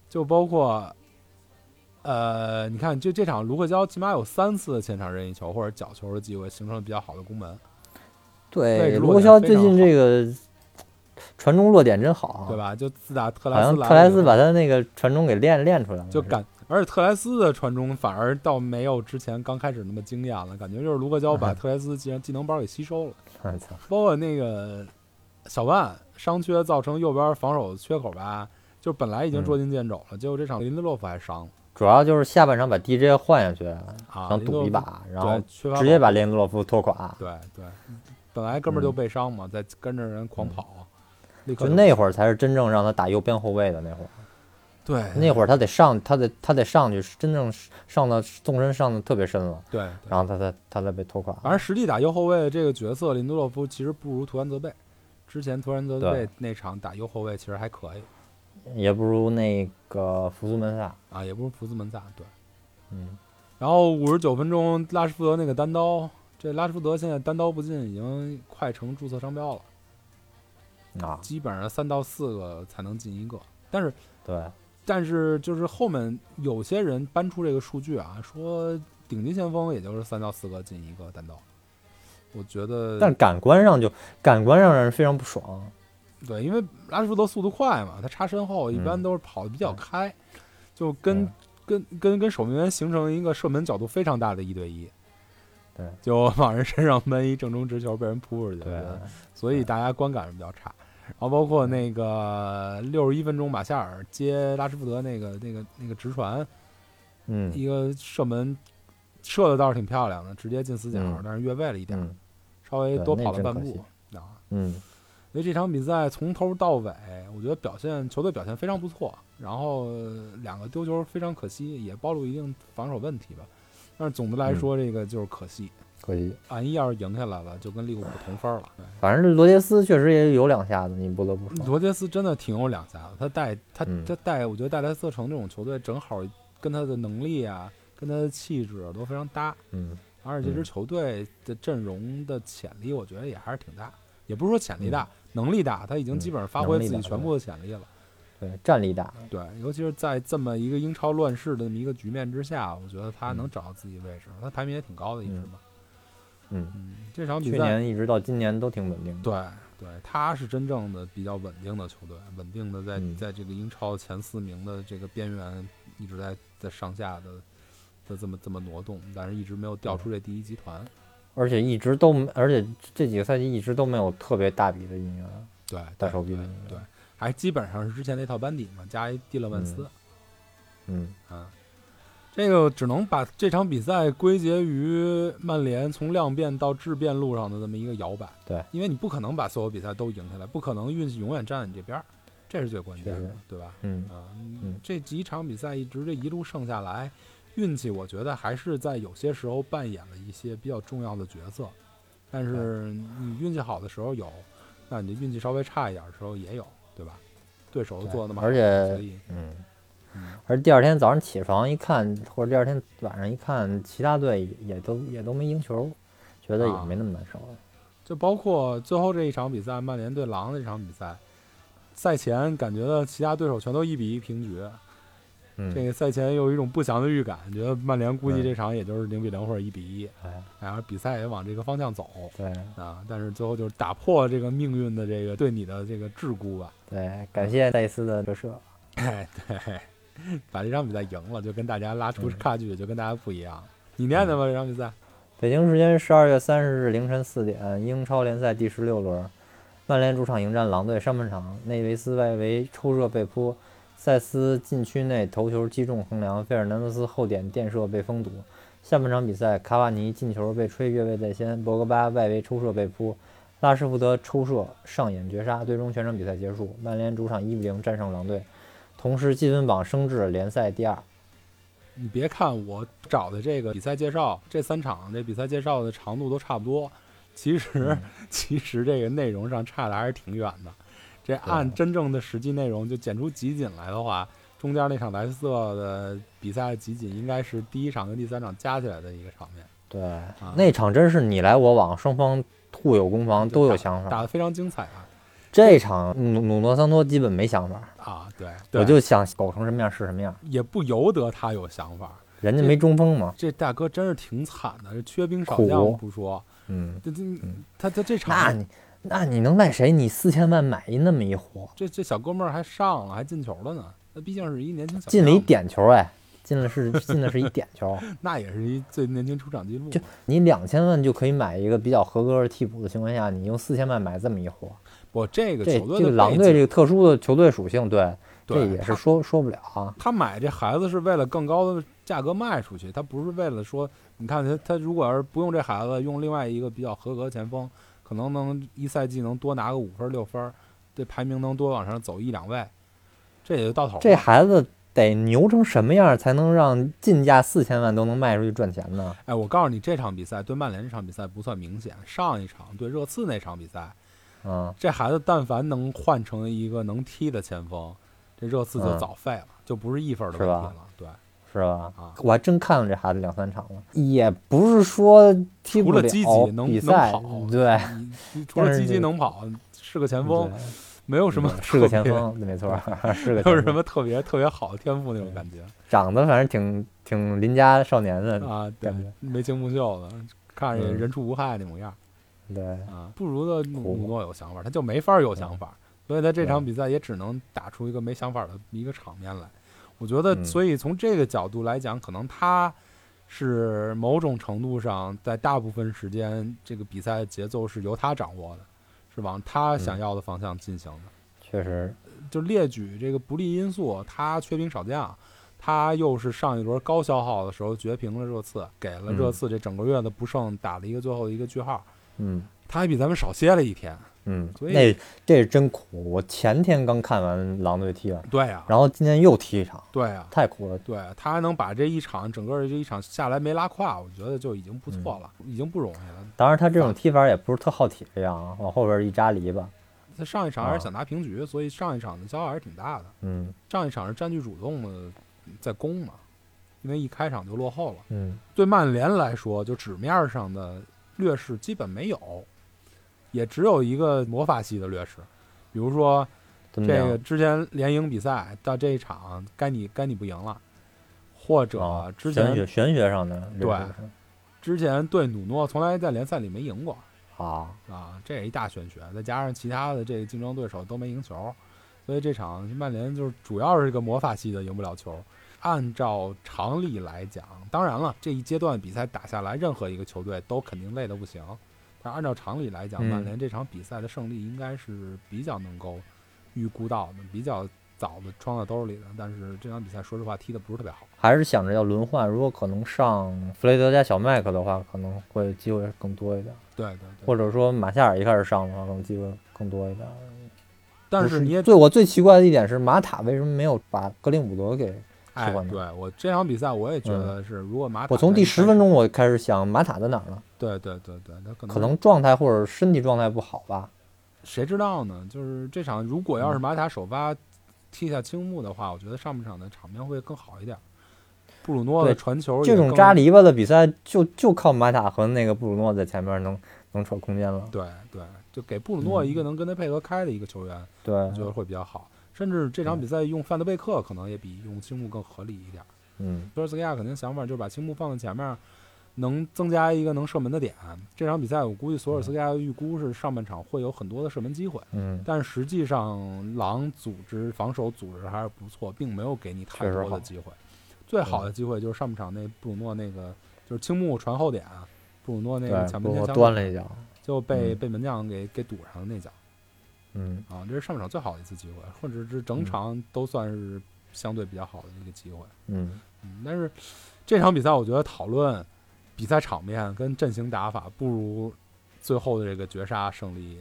就包括，呃，你看就这场卢克肖起码有三次前场任意球或者角球的机会，形成了比较好的攻门，对，卢克肖最近这个传中落点真好，对？吧？就自打特莱斯特莱斯把他那个传中给练练出来了，就感，而且特莱斯的传中反而倒没有之前刚开始那么惊艳了，感觉就是卢克肖把嗯特莱斯技技能包给吸收了，包括那个小万伤缺造成右边防守缺口吧，就本来已经嗯捉襟见肘了，结果这场林德洛夫还伤了。主要就是下半场把 DJ 换下去，啊，想赌一把，然后对直接把林德洛夫拖垮。对对，本来哥们儿就嗯。被伤嘛，再跟着人狂跑，就那会儿才是真正让他打右边后卫的那会儿，对那会儿他得上，他得他得上去，真正上到纵深上的特别深了，对，对然后他才他才被拖垮。反正实际打右后卫的这个角色，林德洛夫其实不如图安泽贝。之前图安泽贝那场打右后卫其实还可以也不如那个福斯门萨。啊，也不如福斯门萨。对，嗯，然后五十九分钟，拉什福德那个单刀，这拉什福德现在单刀不进已经快成注册商标了，啊，基本上三到四个才能进一个。但是对，但是就是后面有些人搬出这个数据啊，说顶级前锋也就是三到四个进一个单刀。我觉得，但感官上就感官上让人非常不爽。对，因为拉什福德速度快嘛，他插身后一般嗯都是跑的比较开，就跟对。跟跟跟守门员形成一个射门角度非常大的一对一，对，就往人身上闷一正中直球被人扑出去，对。所以大家观感是比较差。然后包括那个六十一分钟，马夏尔接拉什福德那个那个那个直传，嗯一个射门射的倒是挺漂亮的，直接进死角，嗯但是越位了一点，嗯稍微多跑了半步。嗯，所以这场比赛从头到尾，我觉得表现球队表现非常不错，然后呃两个丢球非常可惜，也暴露一定防守问题吧。但是总的来嗯说，这个就是可惜。可惜。万一要是赢下来了，就跟利物浦同分了。对反正罗杰斯确实也有两下子，你不得不说。罗杰斯真的挺有两下子，他带他嗯他带，我觉得带莱斯特城这种球队正好跟他的能力啊，跟他的气质都非常搭。嗯而且这支嗯球队的阵容的潜力，我觉得也还是挺大，也不是说潜力大，嗯能力大，他已经基本上发挥自己全部的潜力了。对，战力大。对，尤其是在这么一个英超乱世的这么一个局面之下，我觉得他嗯能找到自己位置，他排名也挺高的，一直嘛。嗯，嗯，这场比去，年一直到今年都挺稳定的。对对，他是真正的比较稳定的球队，稳定的在、嗯在这个英超前四名的这个边缘一直在在上下的的这么这么挪动，但是一直没有掉出这第一集团。而且一直都，而且这几个赛季一直都没有特别大笔的引援，对，大手笔的引援。对，还基本上是之前那套班底嘛，加一蒂勒万斯。嗯嗯啊，这个只能把这场比赛归结于曼联从量变到质变路上的这么一个摇摆。对，因为你不可能把所有比赛都赢下来，不可能运气永远站在你这边儿，这是最关键的，对吧？嗯啊，嗯这几场比赛一直这一路胜下来，运气我觉得还是在有些时候扮演了一些比较重要的角色。但是你运气好的时候有，那你运气稍微差一点的时候也有，对吧？对手做的那么好，而且所以嗯，嗯而第二天早上起床一看，或者第二天晚上一看，其他队也都也都没赢球，觉得也啊没那么难受了。就包括最后这一场比赛，曼联对狼的这场比赛，赛前感觉到其他对手全都一比一平局，嗯，这个赛前有一种不祥的预感，觉得曼联估计嗯这场也就是零比零或者一比一，哎，然后比赛也往这个方向走对啊。但是最后就是打破这个命运的这个对你的这个桎梏吧，对，感谢戴斯的折射。哎，对，把这场比赛赢了，就跟大家拉出嗯差距，就跟大家不一样。你念念吧，这场比赛。北京时间十二月三十日凌晨四点，英超联赛第十六轮，曼联主场迎战狼队。上半场，内维斯外围抽射被扑，塞斯禁区内头球击中横梁，费尔南德斯后点垫射被封堵。下半场比赛，卡瓦尼进球被吹越位在先，博格巴外围抽射被扑，拉什福德抽射上演绝杀，最终全场比赛结束，曼联主场一比零战胜狼队，同时积分榜升至联赛第二。你别看我找的这个比赛介绍，这三场这比赛介绍的长度都差不多，其实、嗯 其实这个内容上差的还是挺远的。这按真正的实际内容就剪出集锦来的话，中间那场莱斯特的比赛集锦应该是第一场跟第三场加起来的一个场面，对，啊那场真是你来我往，双方互有攻防，都有想法。打得非常精彩啊！这场努努诺桑托基本没想法，啊，对，对我就想搞成什么样是什么样，也不由得他有想法。人家没中锋嘛。这大哥真是挺惨的，这缺兵少将不说，嗯，这这嗯他他这场那你那你能赖谁？你四千万买一那么一货，这这小哥们儿还上了，还进球了呢。那毕竟是一年轻小进了一点球，哎，进了是进的是一点球。那也是一最年轻出场记录。就你两千万就可以买一个比较合格的替补的情况下，你用四千万买这么一货，我这个球队这个狼队这个特殊的球队属性，对，这也是说说不了啊。他买这孩子是为了更高的价格卖出去，他不是为了说，你看他他如果要是不用这孩子，用另外一个比较合格的前锋，可能能一赛季能多拿个五分六分，这排名能多往上走一两位，这也就到头了。这孩子得牛成什么样才能让进价四千万都能卖出去赚钱呢？哎，我告诉你，这场比赛对曼联这场比赛不算明显，上一场对热刺那场比赛，嗯，这孩子但凡能换成一个能踢的前锋，这热刺就嗯。早废了，就不是一分的问题了。对，是吧？啊，我还真看了这孩子两三场了，也不是说踢不除了积极能能比赛跑，对，除了积极能跑，是个前锋，没有什么对是个，前锋，没错，是个没有什，么特别特别好的天赋那种感觉。长得反正挺挺邻家少年的，啊，对眉清目秀的，看着人畜无害那模样对，啊。不如的努努诺有想法，他就没法有想法，所以他这场比赛也只能打出一个没想法的一个场面来。我觉得，嗯所以从这个角度来讲，可能他是某种程度上在大部分时间这个比赛的节奏是由他掌握的，是往他想嗯要的方向进行的。确实，就列举这个不利因素，他缺兵少将，他又是上一轮高消耗的时候绝平了热刺，给了热嗯刺这整个月的不胜打了一个最后的一个句号。嗯他还比咱们少歇了一天。嗯，所以那这是真苦。我前天刚看完狼队踢完，对呀、然后今天又踢一场，对呀、太苦了。对他还能把这一场整个这一场下来没拉胯，我觉得就已经不错了，已经不容易了。当然，他这种踢法也不是特耗体力啊，往后边一扎篱笆，他上一场还是啊想拿平局，所以上一场的消耗还是挺大的。嗯上一场是占据主动的在攻嘛，因为一开场就落后了。嗯对曼联来说，就纸面上的劣势基本没有，也只有一个魔法系的劣势，比如说这？个之前连赢比赛到这一场该你该你不赢了，或者啊，之玄学前玄学上的对之前对努诺从来在联赛里没赢过啊，啊，这也一大玄学，再加上其他的这个竞争对手都没赢球，所以这场曼联就是主要是一个魔法系的赢不了球。按照常理来讲，当然了，这一阶段比赛打下来，任何一个球队都肯定累得不行。但按照常理来讲，嗯曼联这场比赛的胜利应该是比较能够预估到的，比较早的装在兜里的。但是这场比赛说实话踢得不是特别好。还是想着要轮换，如果可能上弗雷德加小麦克的话，可能会机会更多一点。对对对。或者说马夏尔一开始上的话，可能机会更多一点。但是你也对我最奇怪的一点是，马塔为什么没有把格林伍德给替哎，对我这场比赛我也觉得是，如果马塔我从第十分钟我开始想马塔在哪儿了？对对对对，他可能可能状态或者身体状态不好吧？谁知道呢？就是这场如果要是马塔首发踢下青木的话，我觉得上半场的场面会更好一点。布鲁诺的传球这种扎篱笆的比赛，就就靠马塔和那个布鲁诺在前面能能扯空间了。对对，就给布鲁诺嗯一个能跟他配合开的一个球员，对我觉得会比较好。甚至这场比赛用范德贝克可能也比用青木更合理一点。嗯索尔斯克亚肯定想法就是把青木放在前面，能增加一个能射门的点。这场比赛我估计索尔斯克亚预估是上半场会有很多的射门机会，嗯，但实际上狼组织防守组织还是不错，并没有给你太多的机会。最好的机会就是上半场那布鲁诺那个就是青木传后点，布鲁诺那个门前抢端了一脚。就被、嗯被门将给给堵上了那脚嗯啊，这是上半场最好的一次机会，或者是整嗯场都算是相对比较好的一个机会。嗯嗯，但是这场比赛我觉得讨论比赛场面跟阵型打法，不如最后的这个绝杀胜利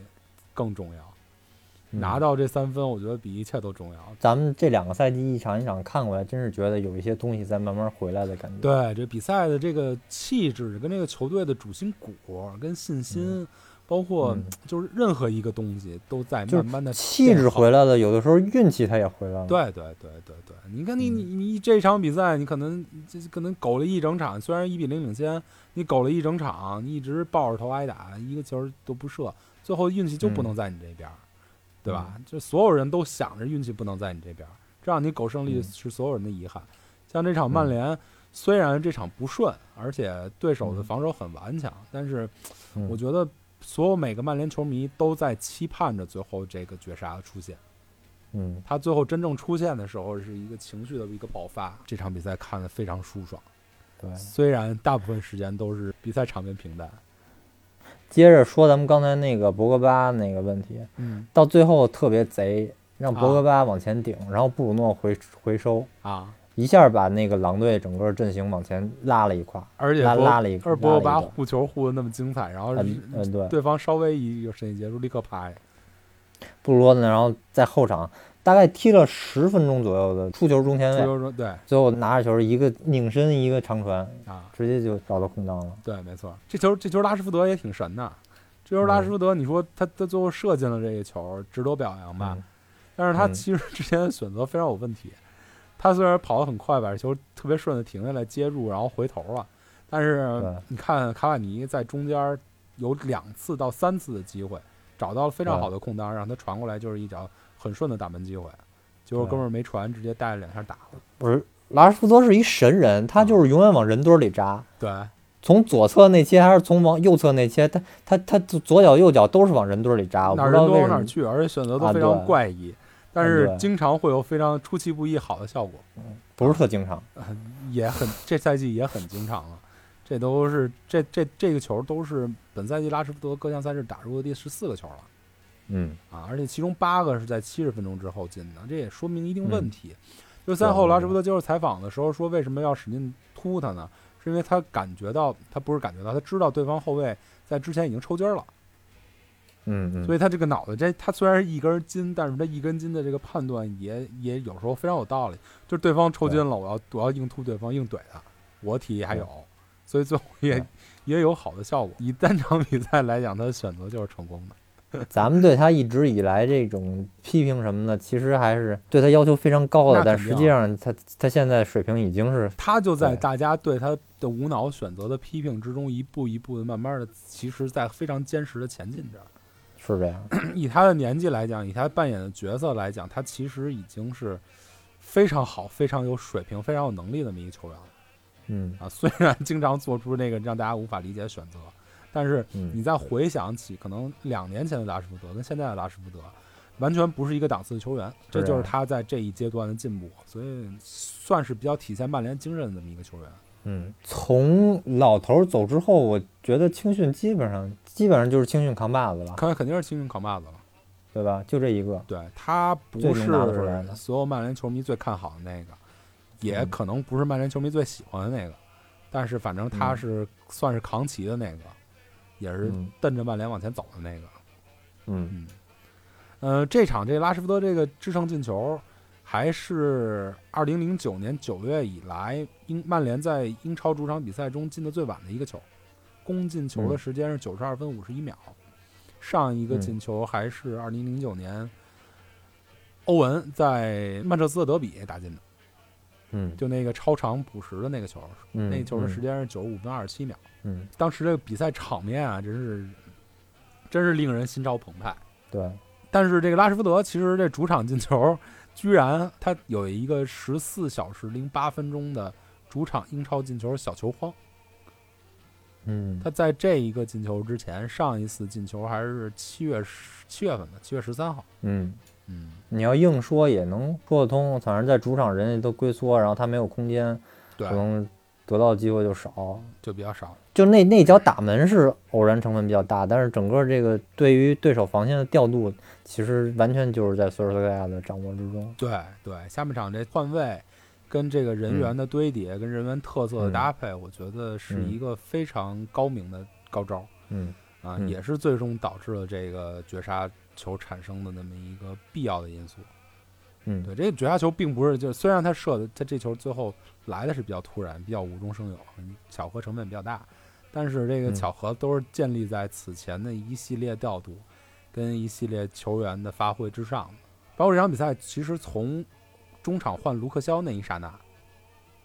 更重要。嗯拿到这三分，我觉得比一切都重要。咱们这两个赛季一场一场看过来，真是觉得有一些东西在慢慢回来的感觉。对这比赛的这个气质，跟这个球队的主心骨，跟信心，包括嗯。就是任何一个东西都在就是慢慢的气质回来了，有的时候运气它也回来了。对对对对对，你看你嗯。你你这场比赛，你可能这可能苟了一整场，虽然一比零领先，你苟了一整场，你一直抱着头挨打，一个球都不射，最后运气就不能在你这边儿，对吧？就所有人都想着运气不能在你这边儿，这样你苟胜利嗯。是所有人的遗憾。像这场曼联，虽然这场不顺，而且对手的嗯。防守很顽强，但是嗯，我觉得所有每个曼联球迷都在期盼着最后这个绝杀的出现。嗯，他最后真正出现的时候，是一个情绪的一个爆发。这场比赛看得非常舒爽，对。虽然大部分时间都是比赛场面平淡。接着说咱们刚才那个博格巴那个问题，嗯到最后特别贼，让博啊格巴往前顶，然后布鲁诺回回收，啊，一下把那个狼队整个阵型往前拉了一块，拉而且拉拉了一，而博格巴拉了一护球护的那么精彩，然后嗯嗯对，对方稍微一有身体接触，立刻拍。布鲁诺呢，然后在后场大概踢了十分钟左右的出球中前卫，对最后拿着球一个拧身一个长传，啊，直接就找到空当了。对，没错，这球这球拉什福德也挺神的。这球拉什福德，你说他他最后射进了这个球，值得表扬吧？嗯但是他嗯其实之前的选择非常有问题。他虽然跑得很快，把这球特别顺的停下来接住，然后回头了，但是你看卡瓦尼在中间有两次到三次的机会，找到了非常好的空当，让他传过来就是一脚很顺的打门机会，结果哥们儿没传，直接带了两下打了。不是，拉什福德是一神人，他就是永远往人堆里扎。对，从左侧那切还是从往右侧那切，他他他左脚右脚都是往人堆里扎，我不哪儿人知道为什么。多往哪儿去，而且选择都啊非常怪异，但嗯是经常会有非常出其不意好的效果。不是特经常。也很这赛季也很经常了，这都是这这这个球都是本赛季拉什福德各项赛事打入的第十四个球了嗯啊，而且其中八个是在七十分钟之后进的，这也说明一定问嗯题。就赛后对拉什福德接受采访的时候说，为什么要使劲突他呢？是因为他感觉到他不是感觉到，他知道对方后卫在之前已经抽筋儿了，嗯嗯，所以他这个脑袋这他虽然是一根筋，但是他一根筋的这个判断也也有时候非常有道理。就是对方抽筋了，我要我要硬突对方，硬怼他，我体力还有，所以最后也 也有好的效果。以单场比赛来讲，他的选择就是成功的。咱们对他一直以来这种批评什么的，其实还是对他要求非常高的，但实际上他他现在水平已经是他就在大家对他的无脑选择的批评之中，一步一步的慢慢的，其实在非常坚实的前进着。是这样。以他的年纪来讲，以他扮演的角色来讲，他其实已经是非常好、非常有水平、非常有能力的这么一个球员了。嗯啊，虽然经常做出那个让大家无法理解的选择，但是嗯你再回想起可能两年前的拉什福德跟现在的拉什福德，完全不是一个档次的球员，这就是他在这一阶段的进步，所以算是比较体现曼联精神的这么一个球员。嗯，从老头儿走之后，我觉得青训基本上基本上就是青训扛把子了。看来肯定是青训扛把子了。对吧？就这一个，对他不是所有曼联球迷最看好的那个，也嗯可能不是曼联球迷最喜欢的那个，但是反正他嗯是算是扛旗的那个，也是嗯蹬着曼联往前走的那个。嗯嗯，呃，这场这拉什福德这个制胜进球，还是二零零九年九月以来英曼联在英超主场比赛中进的最晚的一个球，攻进球的嗯时间是九十二分五十一秒，上一个嗯进球还是二零零九年欧文在曼彻斯特德比打进的，嗯，就那个超长补时的那个球，嗯那球的时，间是九十五分二十七秒。嗯，当时这个比赛场面啊，真是真是令人心潮澎湃。对，但是这个拉什福德其实这主场进球，居然他有一个十四小时零八分钟的主场英超进球小球荒。嗯，他在这一个进球之前，上一次进球还是七月十七月份的七月十三号。嗯，嗯，你要硬说也能说得通，反正在主场人家都龟缩，然后他没有空间，对可，能得到的机会就少。就比较少。就那那脚打门是偶然成分比较大，但是整个这个对于对手防线的调度，其实完全就是在索尔斯克亚的掌握之中。对对，下半场这换位跟这个人员的堆叠、跟人员特色的嗯搭配，我觉得是嗯一个非常高明的高招。嗯啊，嗯也是最终导致了这个绝杀球产生的那么一个必要的因素。嗯，对，这个绝杀球并不是就虽然他射的他这球最后来的是比较突然，比较无中生有，巧合成分比较大，但是这个嗯巧合都是建立在此前的一系列调度跟一系列球员的发挥之上的。包括这场比赛，其实从中场换卢克肖那一刹那，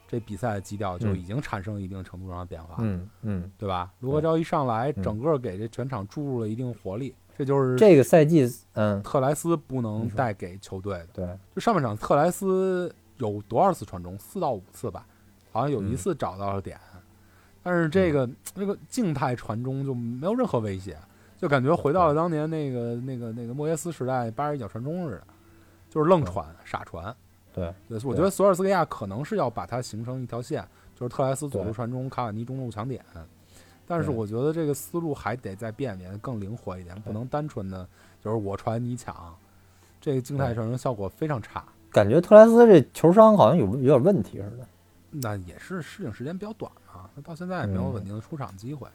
这比赛的基调就嗯已经产生一定程度上的变化。嗯嗯，对吧？卢克肖一上来，嗯整个给这全场注入了一定活力，这就是这个赛季，嗯，特莱斯不能带给球队的。对，就上半场，特莱斯有多少次传中？四到五次吧，好像有一嗯次找到了点，但是这个这个静态传中就没有任何威胁，就感觉回到了当年那个那个那个莫耶斯时代八十一脚传中似的，就是愣传傻传。对，对，我觉得索尔斯克亚可能是要把它形成一条线，就是特莱斯左路传中，卡瓦尼中路抢点。但是我觉得这个思路还得再变变，更灵活一点，不能单纯的就是我传你抢，这个静态对传中效果非常差。感觉特莱斯这球商好像有有点问题似的。那也是适应时间比较短啊，他到现在也没有嗯稳定的出场机会，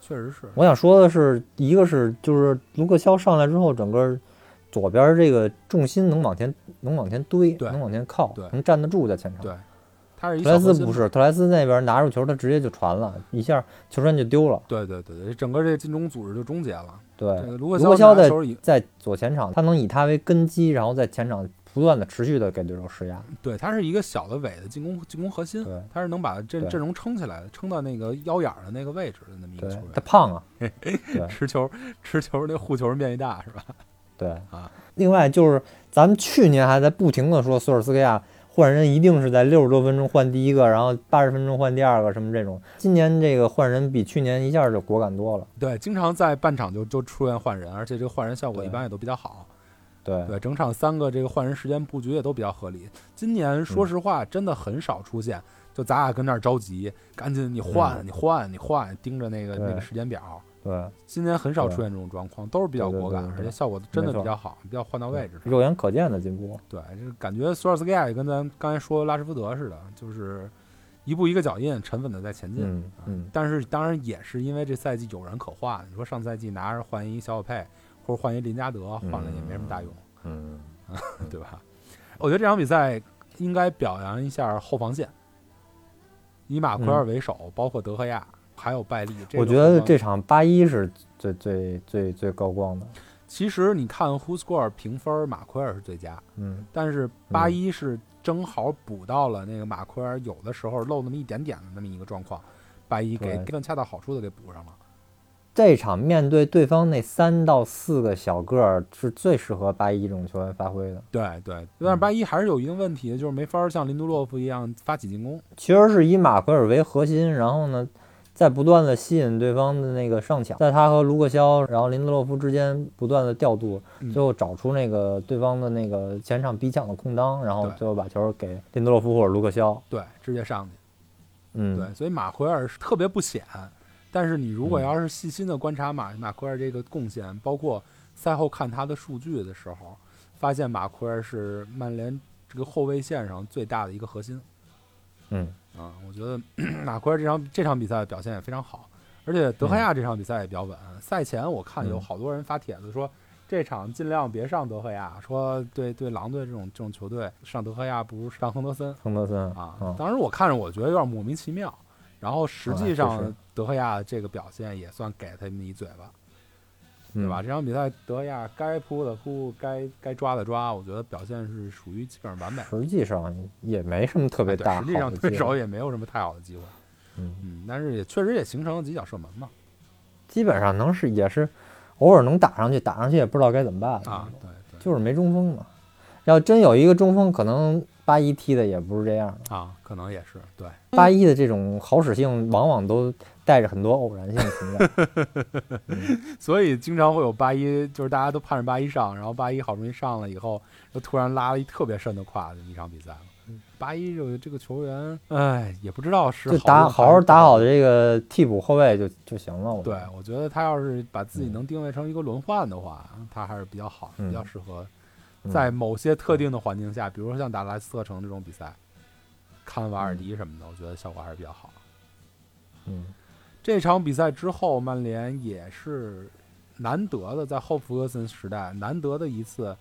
确实是。我想说的是，一个是就是卢克肖上来之后，整个左边这个重心能往前能往前堆，能往前靠，能站得住在前场。对，他是一特莱。斯不是，特莱斯那边拿住球，他直接就传了一下，球传就丢了。对对对对，整个这个进攻组织就终结了。对这，个卢克肖的拿球以在左前场，他能以他为根基，然后在前场不断的持续的给对手施压。对，他是一个小的尾的进攻进攻核心，他是能把阵对阵容撑起来的，撑到那个腰眼儿的那个位置的那么一个球员他。胖啊，对持球持球那护球面积大是吧？对啊。另外就是咱们去年还在不停的说索尔斯克亚换人一定是在六十多分钟换第一个，然后八十分钟换第二个什么这种。今年这个换人比去年一下就果敢多了。对，经常在半场就就出现换人，而且这个换人效果一般也都比较好。对对，整场三个这个换人时间布局也都比较合理。今年说嗯实话，真的很少出现，就咱俩跟那儿着急，赶紧你换、嗯你换你换，盯着那个那个时间表。对，今年很少出现这种状况，都是比较果敢，而且效果真的比较好，比较换到位置。肉眼可见的进步。对，就是感觉索尔斯克亚也跟咱刚才说拉什福德似的，就是一步一个脚印，沉稳的在前进。嗯，但是当然也是因为这赛季有人可换，你说上赛季拿着换一小小佩，或者换一林加德，换了也没什么大用，嗯，对吧？我觉得这场比赛应该表扬一下后防线，以马奎尔为首，包括德赫亚还有拜利。这个嗯我觉得这场八一是最最最最高光的。其实你看 Who Score 评分，马奎尔是最佳，嗯但是八一是正好补到了那个马奎尔有的时候漏那么一点点的那么一个状况，八一给更恰到好处的给补上了。这场面对对方那三到四个小个儿，是最适合八一这种球员发挥的。对对，但是八一还是有一定问题，就是没法像林杜洛夫一样发起进攻。其实是以马奎尔为核心，然后呢，在不断的吸引对方的那个上抢，在他和卢克肖，然后林德洛夫之间不断的调度，嗯最后找出那个对方的那个前场逼抢的空当，然后最后把球给林德洛夫或者卢克肖。对，直接上去。嗯，对，所以马奎尔是特别不显，但是你如果嗯要是细心的观察马马奎尔这个贡献，包括赛后看他的数据的时候，发现马奎尔是曼联这个后卫线上最大的一个核心嗯啊。我觉得 马奎尔这场这场比赛表现也非常好，而且德赫亚这场比赛也比较稳。赛前我看有嗯好多人发帖子说。这场尽量别上德赫亚，说对对狼队这种这种球队上德赫亚不如上亨德森亨德森啊。嗯当时我看着我觉得有点莫名其妙，然后实际啊上德赫亚这个表现也算给他们一嘴巴，对吧？嗯这场比赛德亚该扑的扑，该该抓的抓，我觉得表现是属于基本上完美。实际上也没什么特别对大，实际上对手也没有什么太好的机会，嗯，嗯，但是也确实也形成了几脚射门嘛，基本上能是也是偶尔能打上去，打上去也不知道该怎么办啊，对对就是没中锋嘛。要真有一个中锋，可能八一踢的也不是这样的。啊，可能也是对，八一的这种好使性，往往都带着很多偶然性存在。所以经常会有八一，就是大家都盼着八一上，然后八一好不容易上了以后，又突然拉了一特别深的胯的一场比赛了。八一这个这个球员，哎，也不知道是就打用好好打好的。这个替补后卫就就行了。我对，我觉得他要是把自己嗯能定位成一个轮换的话，他还是比较好，嗯比较适合嗯在某些特定的环境下，比如说像打莱斯特城这种比赛，看瓦尔迪什么的，我觉得效果还是比较好。嗯这场比赛之后，曼联也是难得的在后弗格森时代难得的一次，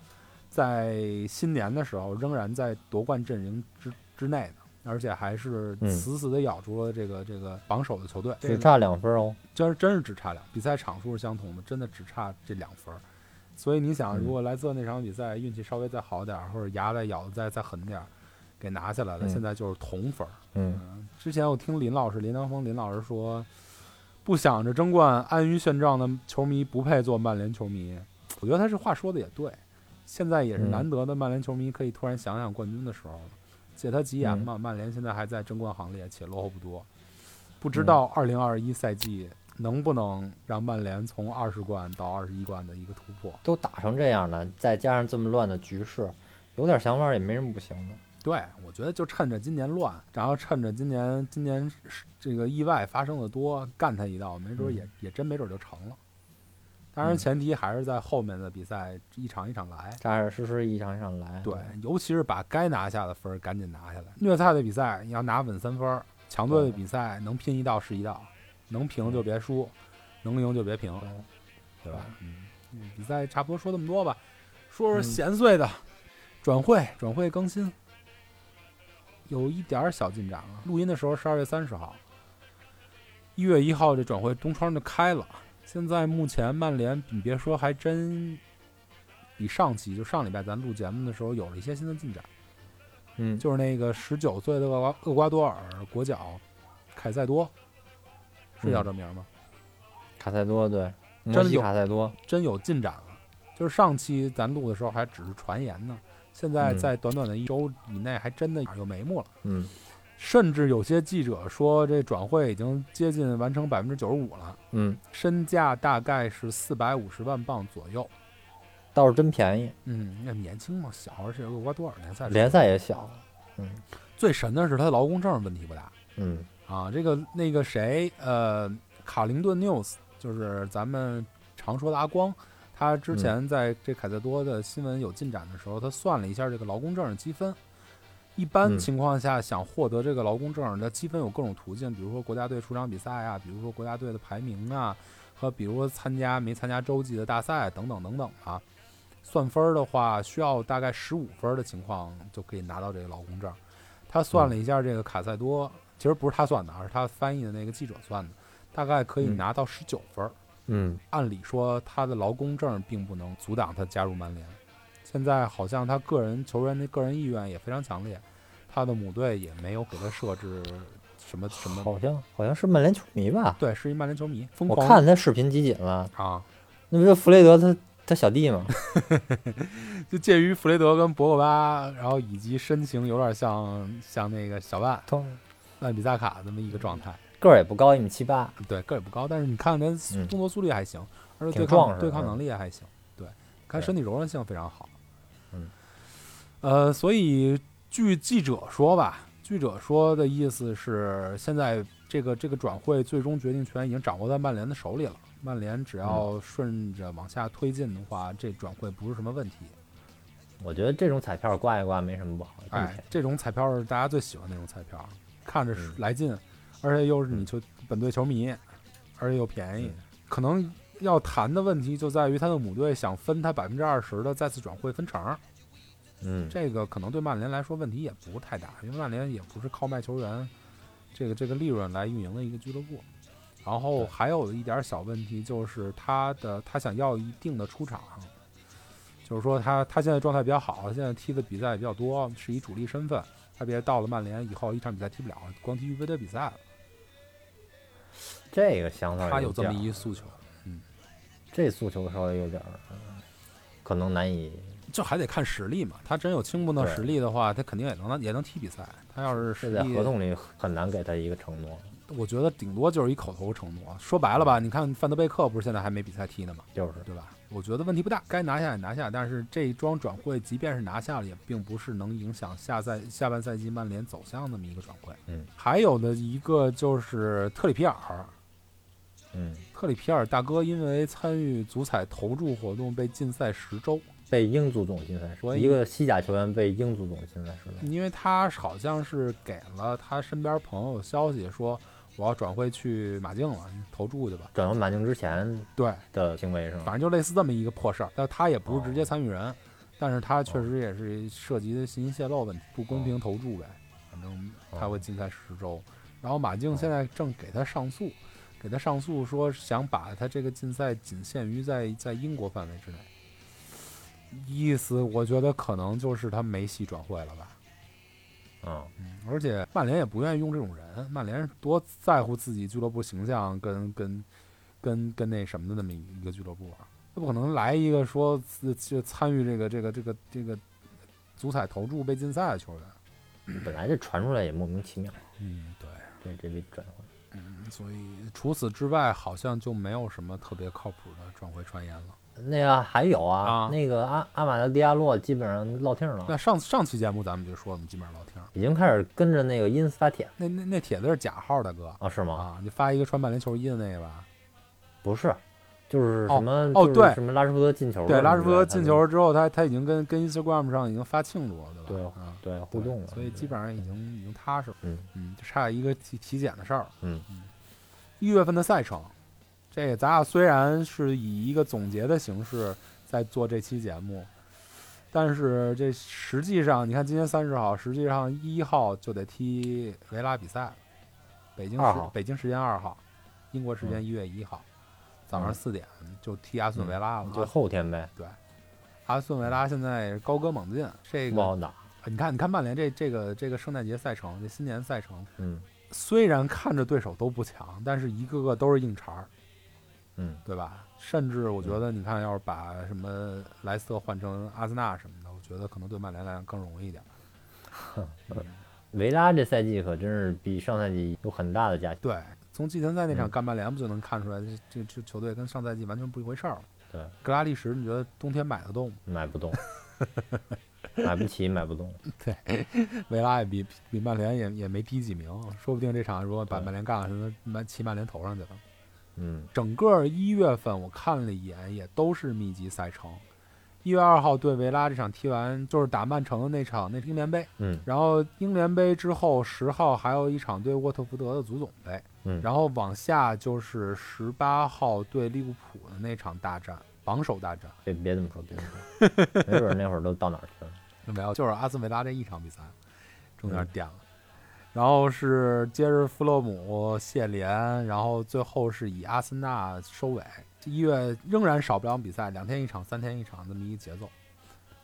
在新年的时候仍然在夺冠阵营之之内的，而且还是嗯死死的咬住了这个这个榜首的球队，这个只差两分哦。真是真是只差两，比赛场数是相同的，真的只差这两分儿。所以你想，嗯如果莱斯特那场比赛运气稍微再好点儿，或者牙再咬的再再狠点儿，给拿下来了，嗯现在就是同分儿。嗯嗯，之前我听林老师林良锋林老师说，不想着争冠、安于现状的球迷不配做曼联球迷。我觉得他这话说的也对，现在也是嗯难得的曼联球迷可以突然想想冠军的时候了。借他吉言嗯嘛，曼联现在还在争冠行列，且落后不多。不嗯知道二零二一赛季能不能让曼联从二十冠到二十一冠的一个突破？都打成这样了，再加上这么乱的局势，有点想法也没什么不行的。对，我觉得就趁着今年乱，然后趁着今年今年是这个意外发生的多，干他一道，没准儿也、也真没准儿就成了。当然，嗯前提还是在后面的比赛一场一场来。扎扎实实一场一场来。对，尤其是把该拿下的分儿赶紧拿下来。虐菜的比赛你要拿稳三分儿，强队的比赛能拼一道是一道，能平就别输，能赢就别平，对对吧？嗯，嗯比赛差不多说这么多吧，说说嗯闲碎的，转会转会更新，有一点儿小进展了。录音的时候十二月三十号，一月一号这转会东窗就开了。现在目前曼联，你别说，还真比上期就上礼拜咱录节目的时候有了一些新的进展，嗯，就是那个十九岁的厄瓜厄瓜多尔国脚凯塞多，是叫这名儿吗？卡塞多对，真有卡塞多。真有进展了。就是上期咱录的时候还只是传言呢，现在嗯在短短的一周以内，还真的有眉目了。嗯甚至有些记者说，这转会已经接近完成百分之九十五了，嗯，身价大概是四百五十万镑左右。倒是真便宜，嗯，那年轻嘛，小，而且厄瓜多尔联赛联赛也小。嗯最神的是他的劳工证问题不大嗯啊。这个那个谁，呃，卡灵顿 news 就是咱们常说的阿光，他之前在这凯塞多的新闻有进展的时候，他算了一下这个劳工证的积分。一般嗯情况下，想获得这个劳工证，的积分有各种途径，比如说国家队出场比赛啊，比如说国家队的排名啊，和比如说参加没参加洲际的大赛等等等等啊。算分儿的话，需要大概十五分儿的情况就可以拿到这个劳工证。他算了一下，这个卡塞多、其实不是他算的，而是他翻译的那个记者算的，大概可以嗯拿到十九分儿。嗯按理说，他的劳工证并不能阻挡他加入曼联。现在好像他个人球员的个人意愿也非常强烈，他的母队也没有给他设置什么什么。好像好像是曼联球迷吧？对，是一曼联球迷，疯我看他视频集锦了，啊，那不就弗雷德他他小弟吗？就介于弗雷德跟博格巴，然后以及身形有点像像那个小万通万比萨卡这么一个状态。个儿也不高，一米七八。对，个儿也不高，但是你看他嗯动作速率还行，而且对抗对抗能力也还行。对，看身体柔韧性非常好。嗯，呃，所以据记者说吧，记者说的意思是，现在这个这个转会最终决定权已经掌握在曼联的手里了。曼联只要顺着往下推进的话，这转会不是什么问题。我觉得这种彩票挂一挂没什么不好。哎，这种彩票是大家最喜欢那种彩票，看着嗯来劲，而且又是你球本队球迷，而且又便宜。嗯可能要谈的问题就在于他的母队想分他百分之二十的再次转会分成，嗯，这个可能对曼联来说问题也不太大，因为曼联也不是靠卖球员这个这个利润来运营的一个俱乐部。然后还有一点小问题就是他的他想要一定的出场，就是说他他现在状态比较好，现在踢的比赛也比较多，是以主力身份。他别到了曼联以后一场比赛踢不了，光踢预备队比赛了。这个想法他有这么一诉求，嗯这诉求稍微有点儿，嗯可能难以。这还得看实力嘛。他真有青不的实力的话，他肯定也能也能踢比赛。他要是是在合同里很难给他一个承诺，我觉得顶多就是一口头承诺。说白了吧，你看范德贝克不是现在还没比赛踢呢吗？就是对吧？我觉得问题不大，该拿下也拿下。但是这一桩转会，即便是拿下了，也并不是能影响下赛下半赛季曼联走向那么一个转会。嗯，还有的一个就是特里皮尔，嗯，特里皮尔大哥因为参与足彩投注活动被禁赛十周，被英足总禁赛所以一个西甲球员被英足总禁赛十周。因为他好像是给了他身边朋友消息说我要转会去马竞了，你投注去吧。转到马竞之前对，的行为是吗？反正就类似这么一个破事儿，但他也不是直接参与人，但是他确实也是涉及的信息泄露问题，不公平投注呗，反正他会禁赛十周。然后马竞现在正给他上诉，给他上诉说想把他这个禁赛仅限于在在英国范围之内，意思我觉得可能就是他没戏转会了吧。嗯，嗯，而且曼联也不愿意用这种人，曼联是多在乎自己俱乐部形象跟跟跟跟那什么的那么一个俱乐部啊，他不可能来一个说就参与这个这个这个这个足彩投注被禁赛的球员。本来这传出来也莫名其妙，嗯，对，这这笔转会。嗯，所以除此之外，好像就没有什么特别靠谱的转会传言了。那个还有啊，啊那个阿阿马德迪亚洛基本上落听了，那上上期节目咱们就说，我们基本上落听，已经开始跟着那个因斯发帖那那那帖子是假号，大哥啊，是吗？啊，你发一个穿曼联球衣的那个吧？不是，就是什么就是哦对什么拉什福德进球了，对，拉什福德进球之后，他他已经跟跟 Instagram 上已经发庆祝了，对吧？对啊，对互动了，所以基本上已经已经踏实了。嗯嗯，就差一个体体检的事儿。嗯嗯一月份的赛程，这个咱俩虽然是以一个总结的形式在做这期节目，但是这实际上，你看今天三十号，实际上一号就得踢维拉比赛，北京时北京时间二号，英国时间嗯一月一号、早上嗯四点就踢阿斯顿维拉了。就后天呗，对阿斯顿维拉现在高歌猛进，这个你看，你看曼联这这个这个圣诞节赛程，这新年赛程，嗯虽然看着对手都不强，但是一个个都是硬茬儿，嗯，对吧？甚至我觉得，你看，要是把什么莱斯特换成阿森纳什么的，我觉得可能对曼联来讲更容易一点。维拉这赛季可真是比上赛季有很大的加强，对，从季前赛那场嗯干曼联不就能看出来，这这这球队跟上赛季完全不一回事儿了。对，格拉利什，你觉得冬天买得动吗？买不动，买不起，买不动，对维拉也比比曼联也也没低几名，说不定这场如果把曼联干了，什么曼骑曼联头上去了。嗯。整个一月份我看了一眼，也都是密集赛程。一月二号对维拉这场踢完，就是打曼城的那场那英联杯，嗯。然后英联杯之后十号还有一场对沃特福德的足总杯，嗯，然后往下就是十八号对利物浦的那场大战，榜首大战。别别这么说，别这么说，没准那会儿都到哪儿去了，没有，就是阿斯维拉这一场比赛，中间嗯。垫了。然后是接着弗洛姆、谢联，然后最后是以阿森纳收尾。一月仍然少不了比赛，两天一场、三天一场这么一个节奏。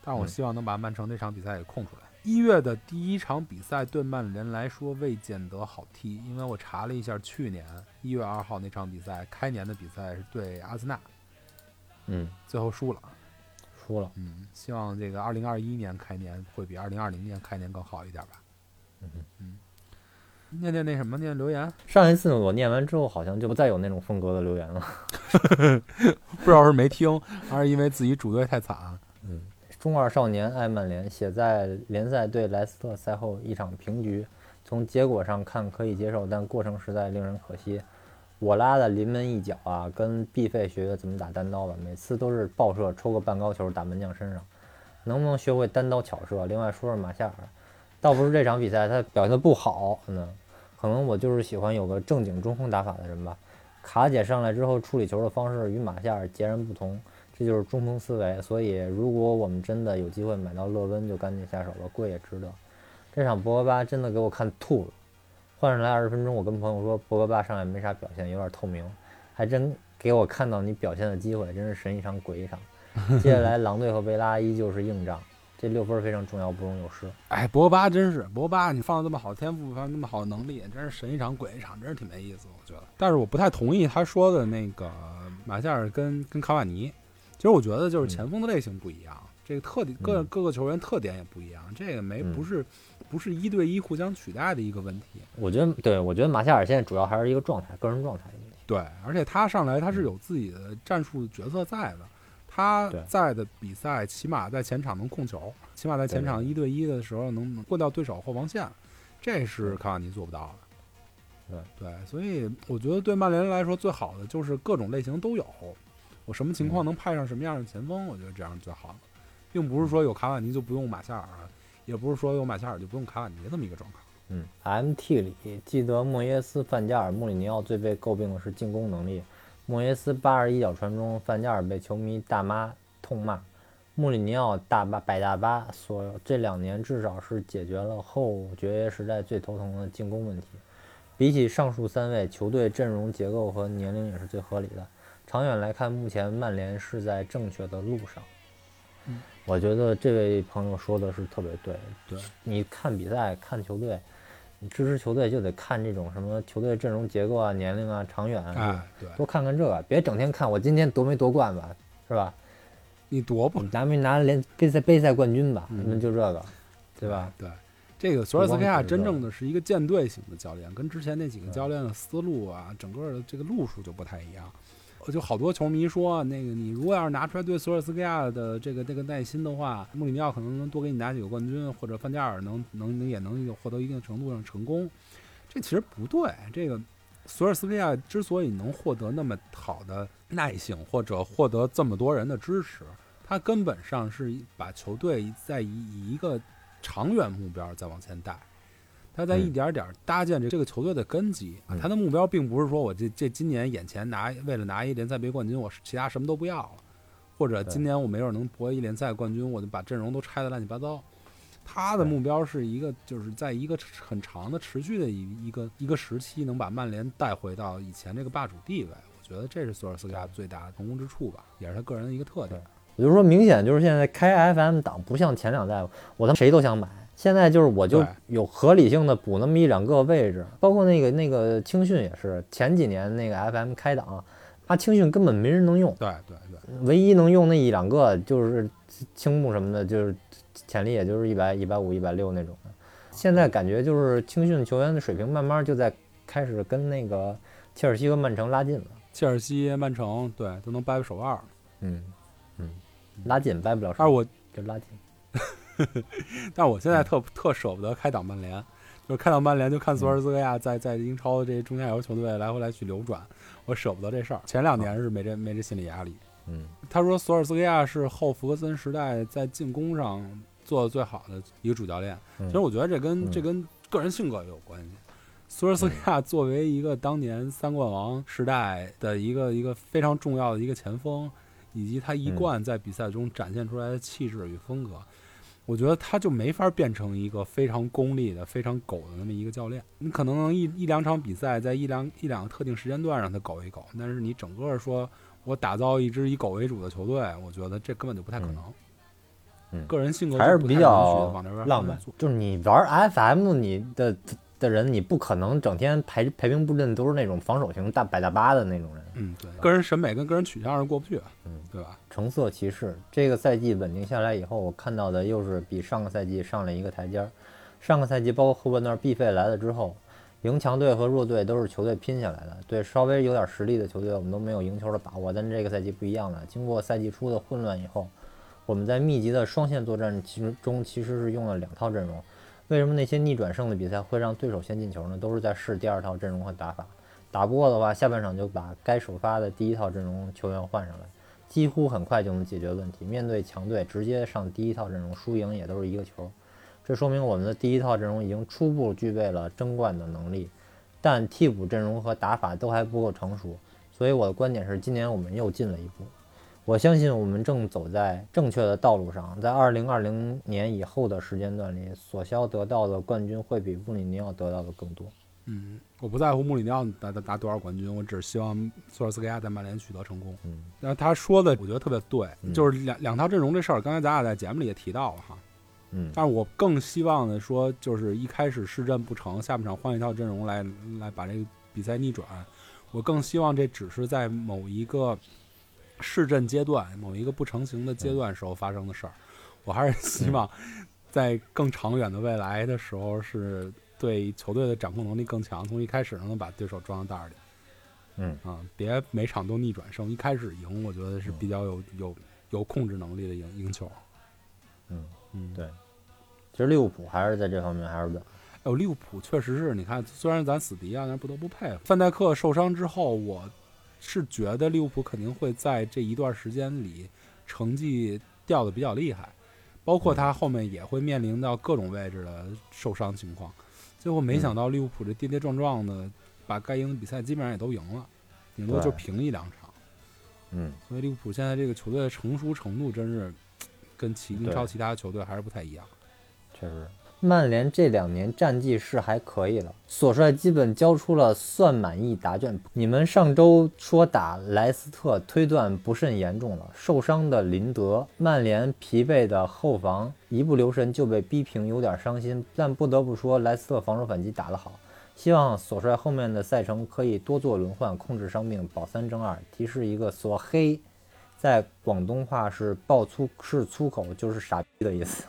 但是我嗯希望能把曼城那场比赛给空出来。一月的第一场比赛对曼联来说未见得好踢，因为我查了一下，去年一月二号那场比赛，开年的比赛是对阿森纳，嗯，最后输了。输了，嗯，希望这个二零二一年开年会比二零二零年开年更好一点吧。嗯嗯，念念那什么，念念留言，上一次我念完之后，好像就不再有那种风格的留言了。不知道是没听，还是因为自己主队太惨。嗯中二少年爱曼联，写在联赛对莱斯特赛后一场平局从结果上看可以接受，但过程实在令人可惜。我拉的临门一脚啊，跟毕费学学怎么打单刀吧，每次都是爆射抽个半高球打门将身上，能不能学会单刀巧射？另外说说马夏尔，倒不是这场比赛他表现的不好，可能可能我就是喜欢有个正经中锋打法的人吧。卡姐上来之后处理球的方式与马夏尔截然不同，这就是中锋思维。所以如果我们真的有机会买到勒温，就赶紧下手吧，贵也值得。这场博格巴真的给我看吐了。换上来二十分钟，我跟朋友说博格巴上来没啥表现，有点透明，还真给我看到你表现的机会，真是神一场鬼一场。接下来狼队和维拉依旧是硬仗，这六分非常重要，不容有失。哎，博巴真是博巴，你放了这么好天赋，放那么好的能力，真是神一场鬼一场，真是挺没意思，我觉得。但是我不太同意他说的那个马夏尔跟跟卡瓦尼，其实我觉得就是前锋的类型不一样，这个特点各各个球员特点也不一样，这个没不是。不是一对一互相取代的一个问题，我觉得，对我觉得马夏尔现在主要还是一个状态，个人状态。对，而且他上来他是有自己的战术角色在的，他在的比赛起码在前场能控球，起码在前场一对一的时候能过掉对手后防线，这是卡瓦尼做不到的。对对，所以我觉得对曼联来说最好的就是各种类型都有，我什么情况能派上什么样的前锋，我觉得这样最好的，并不是说有卡瓦尼就不用马夏尔。也不是说有马夏尔就不用卡瓦尼这么一个状况。嗯，MT 里记得莫耶斯、范加尔、穆里尼奥最被诟病的是进攻能力。莫耶斯八十一脚传中，范加尔被球迷大妈痛骂，穆里尼奥大巴百大巴。所这两年至少是解决了后爵爷时代最头疼的进攻问题。比起上述三位，球队阵容结构和年龄也是最合理的。长远来看，目前曼联是在正确的路上。嗯。我觉得这位朋友说的是特别对。对，你看比赛、看球队，你支持球队就得看这种什么球队阵容结构啊、年龄啊、长远啊，对，多看看这个，别整天看我今天夺没夺冠吧，是吧？你夺不拿没拿联杯赛杯赛冠军吧？那就这个，对吧？对，这个索尔斯克亚真正的是一个舰队型的教练，跟之前那几个教练的思路啊，整个的这个路数就不太一样。就好多球迷说，那个你如果要是拿出来对索尔斯克亚的这个这个耐心的话，穆里尼奥可能能多给你拿几个冠军，或者范加尔能能能也能获得一定程度上成功。这其实不对。这个索尔斯克亚之所以能获得那么好的耐性，或者获得这么多人的支持，他根本上是把球队在以以一个长远目标在往前带。他在一点点搭建这这个球队的根基，他的目标并不是说我这这今年眼前拿为了拿一联赛杯冠军，我其他什么都不要了，或者今年我没准能博一联赛冠军，我就把阵容都拆得乱七八糟。他的目标是一个，就是在一个很长的持续的一一个一个时期，能把曼联带回到以前这个霸主地位。我觉得这是索尔斯克亚最大的成功之处吧，也是他个人的一个特点。也就是说，明显就是现在开 FM 档不像前两代，我他妈谁都想买。现在就是我就有合理性的补那么一两个位置，包括那个那个青训也是前几年那个 FM 开档，啊青训根本没人能用，对对对，唯一能用那一两个就是青木什么的，就是潜力也就是一百一百五一百六那种的。现在感觉就是青训球员的水平慢慢就在开始跟那个切尔西和曼城拉近了，切尔西曼城对都能掰掰手腕，嗯嗯，拉近掰不了手，但是我就拉近。但我现在特特舍不得开档曼联，就是开档曼联就看索尔斯克亚在在英超的这些中下游球队来回来去流转，我舍不得这事儿。前两年是没这没这心理压力。嗯，他说索尔斯克亚是后弗格森时代在进攻上做的最好的一个主教练。其实我觉得这跟这跟个人性格也有关系。索尔斯克亚作为一个当年三冠王时代的一个一个非常重要的一个前锋，以及他一贯在比赛中展现出来的气质与风格。我觉得他就没法变成一个非常功利的、非常狗的那么一个教练。你可能能一一两场比赛，在一两一两个特定时间段让他狗一狗，但是你整个说我打造一支以狗为主的球队，我觉得这根本就不太可能。嗯，个人性格还是比较浪漫。就是你玩 FM，你的。的人，你不可能整天排排兵布阵都是那种防守型大摆大巴的那种人。嗯，对，个人审美跟个人取向是过不去。嗯，对吧？橙色骑士这个赛季稳定下来以后，我看到的又是比上个赛季上了一个台阶儿。上个赛季包括后半段毕费来了之后，赢强队和弱队都是球队拼下来的。对稍微有点实力的球队，我们都没有赢球的把握。但这个赛季不一样了，经过赛季初的混乱以后，我们在密集的双线作战其中其实是用了两套阵容。为什么那些逆转胜的比赛会让对手先进球呢？都是在试第二套阵容和打法，打不过的话，下半场就把该首发的第一套阵容球员换上来，几乎很快就能解决问题。面对强队，直接上第一套阵容，输赢也都是一个球。这说明我们的第一套阵容已经初步具备了争冠的能力，但替补阵容和打法都还不够成熟。所以我的观点是，今年我们又进了一步。我相信我们正走在正确的道路上，在二零二零年以后的时间段里，索肖得到的冠军会比穆里尼奥得到的更多。嗯，我不在乎穆里尼奥拿拿拿多少冠军，我只希望索尔斯克亚在曼联取得成功。嗯，但是他说的我觉得特别对，嗯就是两两套阵容这事儿，刚才咱俩在节目里也提到了哈。嗯但是我更希望的说，就是一开始试阵不成，下半场换一套阵容来来把这个比赛逆转。我更希望这只是在某一个试阵阶段、某一个不成形的阶段时候发生的事儿。我还是希望在更长远的未来的时候，是对球队的掌控能力更强，从一开始能把对手装到袋儿里。嗯啊，别每场都逆转胜，一开始赢，我觉得是比较有有有控制能力的赢赢球。嗯嗯，对其实利物浦还是在这方面还是稳。哎呦，利物浦确实是，你看，虽然咱死敌啊，但是不得不佩服。范戴克受伤之后，我是觉得利物浦肯定会在这一段时间里成绩掉的比较厉害，包括他后面也会面临到各种位置的受伤情况。最后没想到利物浦这跌跌撞撞的，把该赢的比赛基本上也都赢了，顶多就平一两场。嗯，所以利物浦现在这个球队的成熟程度，真是跟其英超其他球队还是不太一样。确实。曼联这两年战绩是还可以了，索帅基本交出了算满意答卷。你们上周说打莱斯特推断不甚严重了，受伤的林德，曼联疲惫的后防一不留神就被逼平，有点伤心。但不得不说，莱斯特防守反击打得好。希望索帅后面的赛程可以多做轮换，控制伤病，保三争二。提示一个，索黑在广东话是爆粗是粗口，就是傻逼的意思。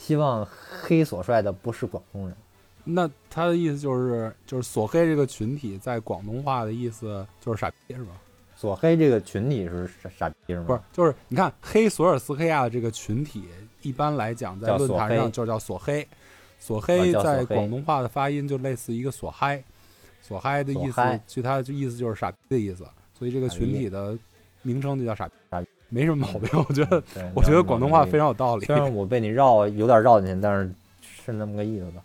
希望黑索帅的不是广东人。那他的意思就是，就是索黑这个群体在广东话的意思就是傻逼是吧？索黑这个群体是傻傻逼是吗？不是，就是你看黑索尔斯克亚的这个群体，一般来讲在论坛上就叫索黑。索黑在广东话的发音就类似一个索嗨，索嗨的意思索嗨，据他的意思就是傻逼的意思，所以这个群体的名称就叫傻逼傻逼，没什么毛病。我觉得，我觉得 广东话非常。有道理虽然我被你绕有点绕进去，但是是那么个意思吧。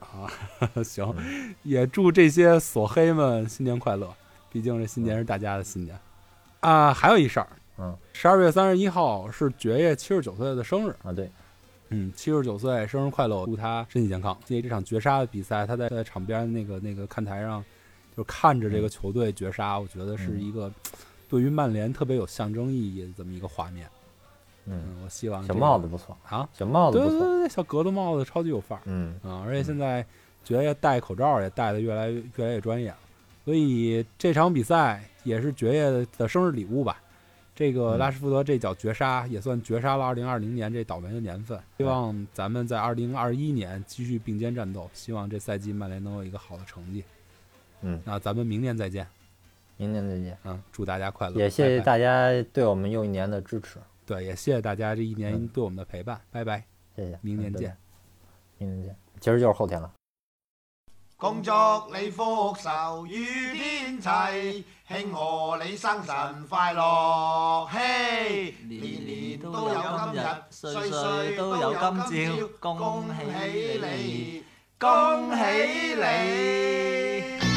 啊。行，也祝这些索黑们新年快乐，毕竟这新年是大家的新年啊。还有一事儿，嗯，十二月三十一号是爵爷七十九岁的生日。啊，对，嗯，七十九岁，生日快乐！祝他身体健康。因为这场绝杀的比赛，他在在场边那个那个看台上，就看着这个球队绝杀，我觉得是嗯一个对于曼联特别有象征意义的这么一个画面。嗯，嗯，我希望小这个帽子不错，啊，小帽子不错。对对对对，小格子帽子超级有范儿嗯，啊！而且现在爵爷戴口罩也戴的越来越越来越专业了，所以这场比赛也是爵爷的生日礼物吧。这个嗯拉什福德这脚绝杀也算绝杀了2020年这倒霉的年份。希望咱们在2021年继续并肩战斗，希望这赛季曼联能有一个好的成绩。嗯，那咱们明年再见明年再见。啊！祝大家快乐，也谢谢大家对我们又一年的支持，对，也谢谢大家这一年嗯对我们的陪伴，拜拜，谢谢。明年见嗯。。明年见。其实就是后天了。恭祝你福壽與天齊，慶賀你生辰快樂，嘿！年年都有今日，歲歲都有今朝，恭喜你，恭喜你！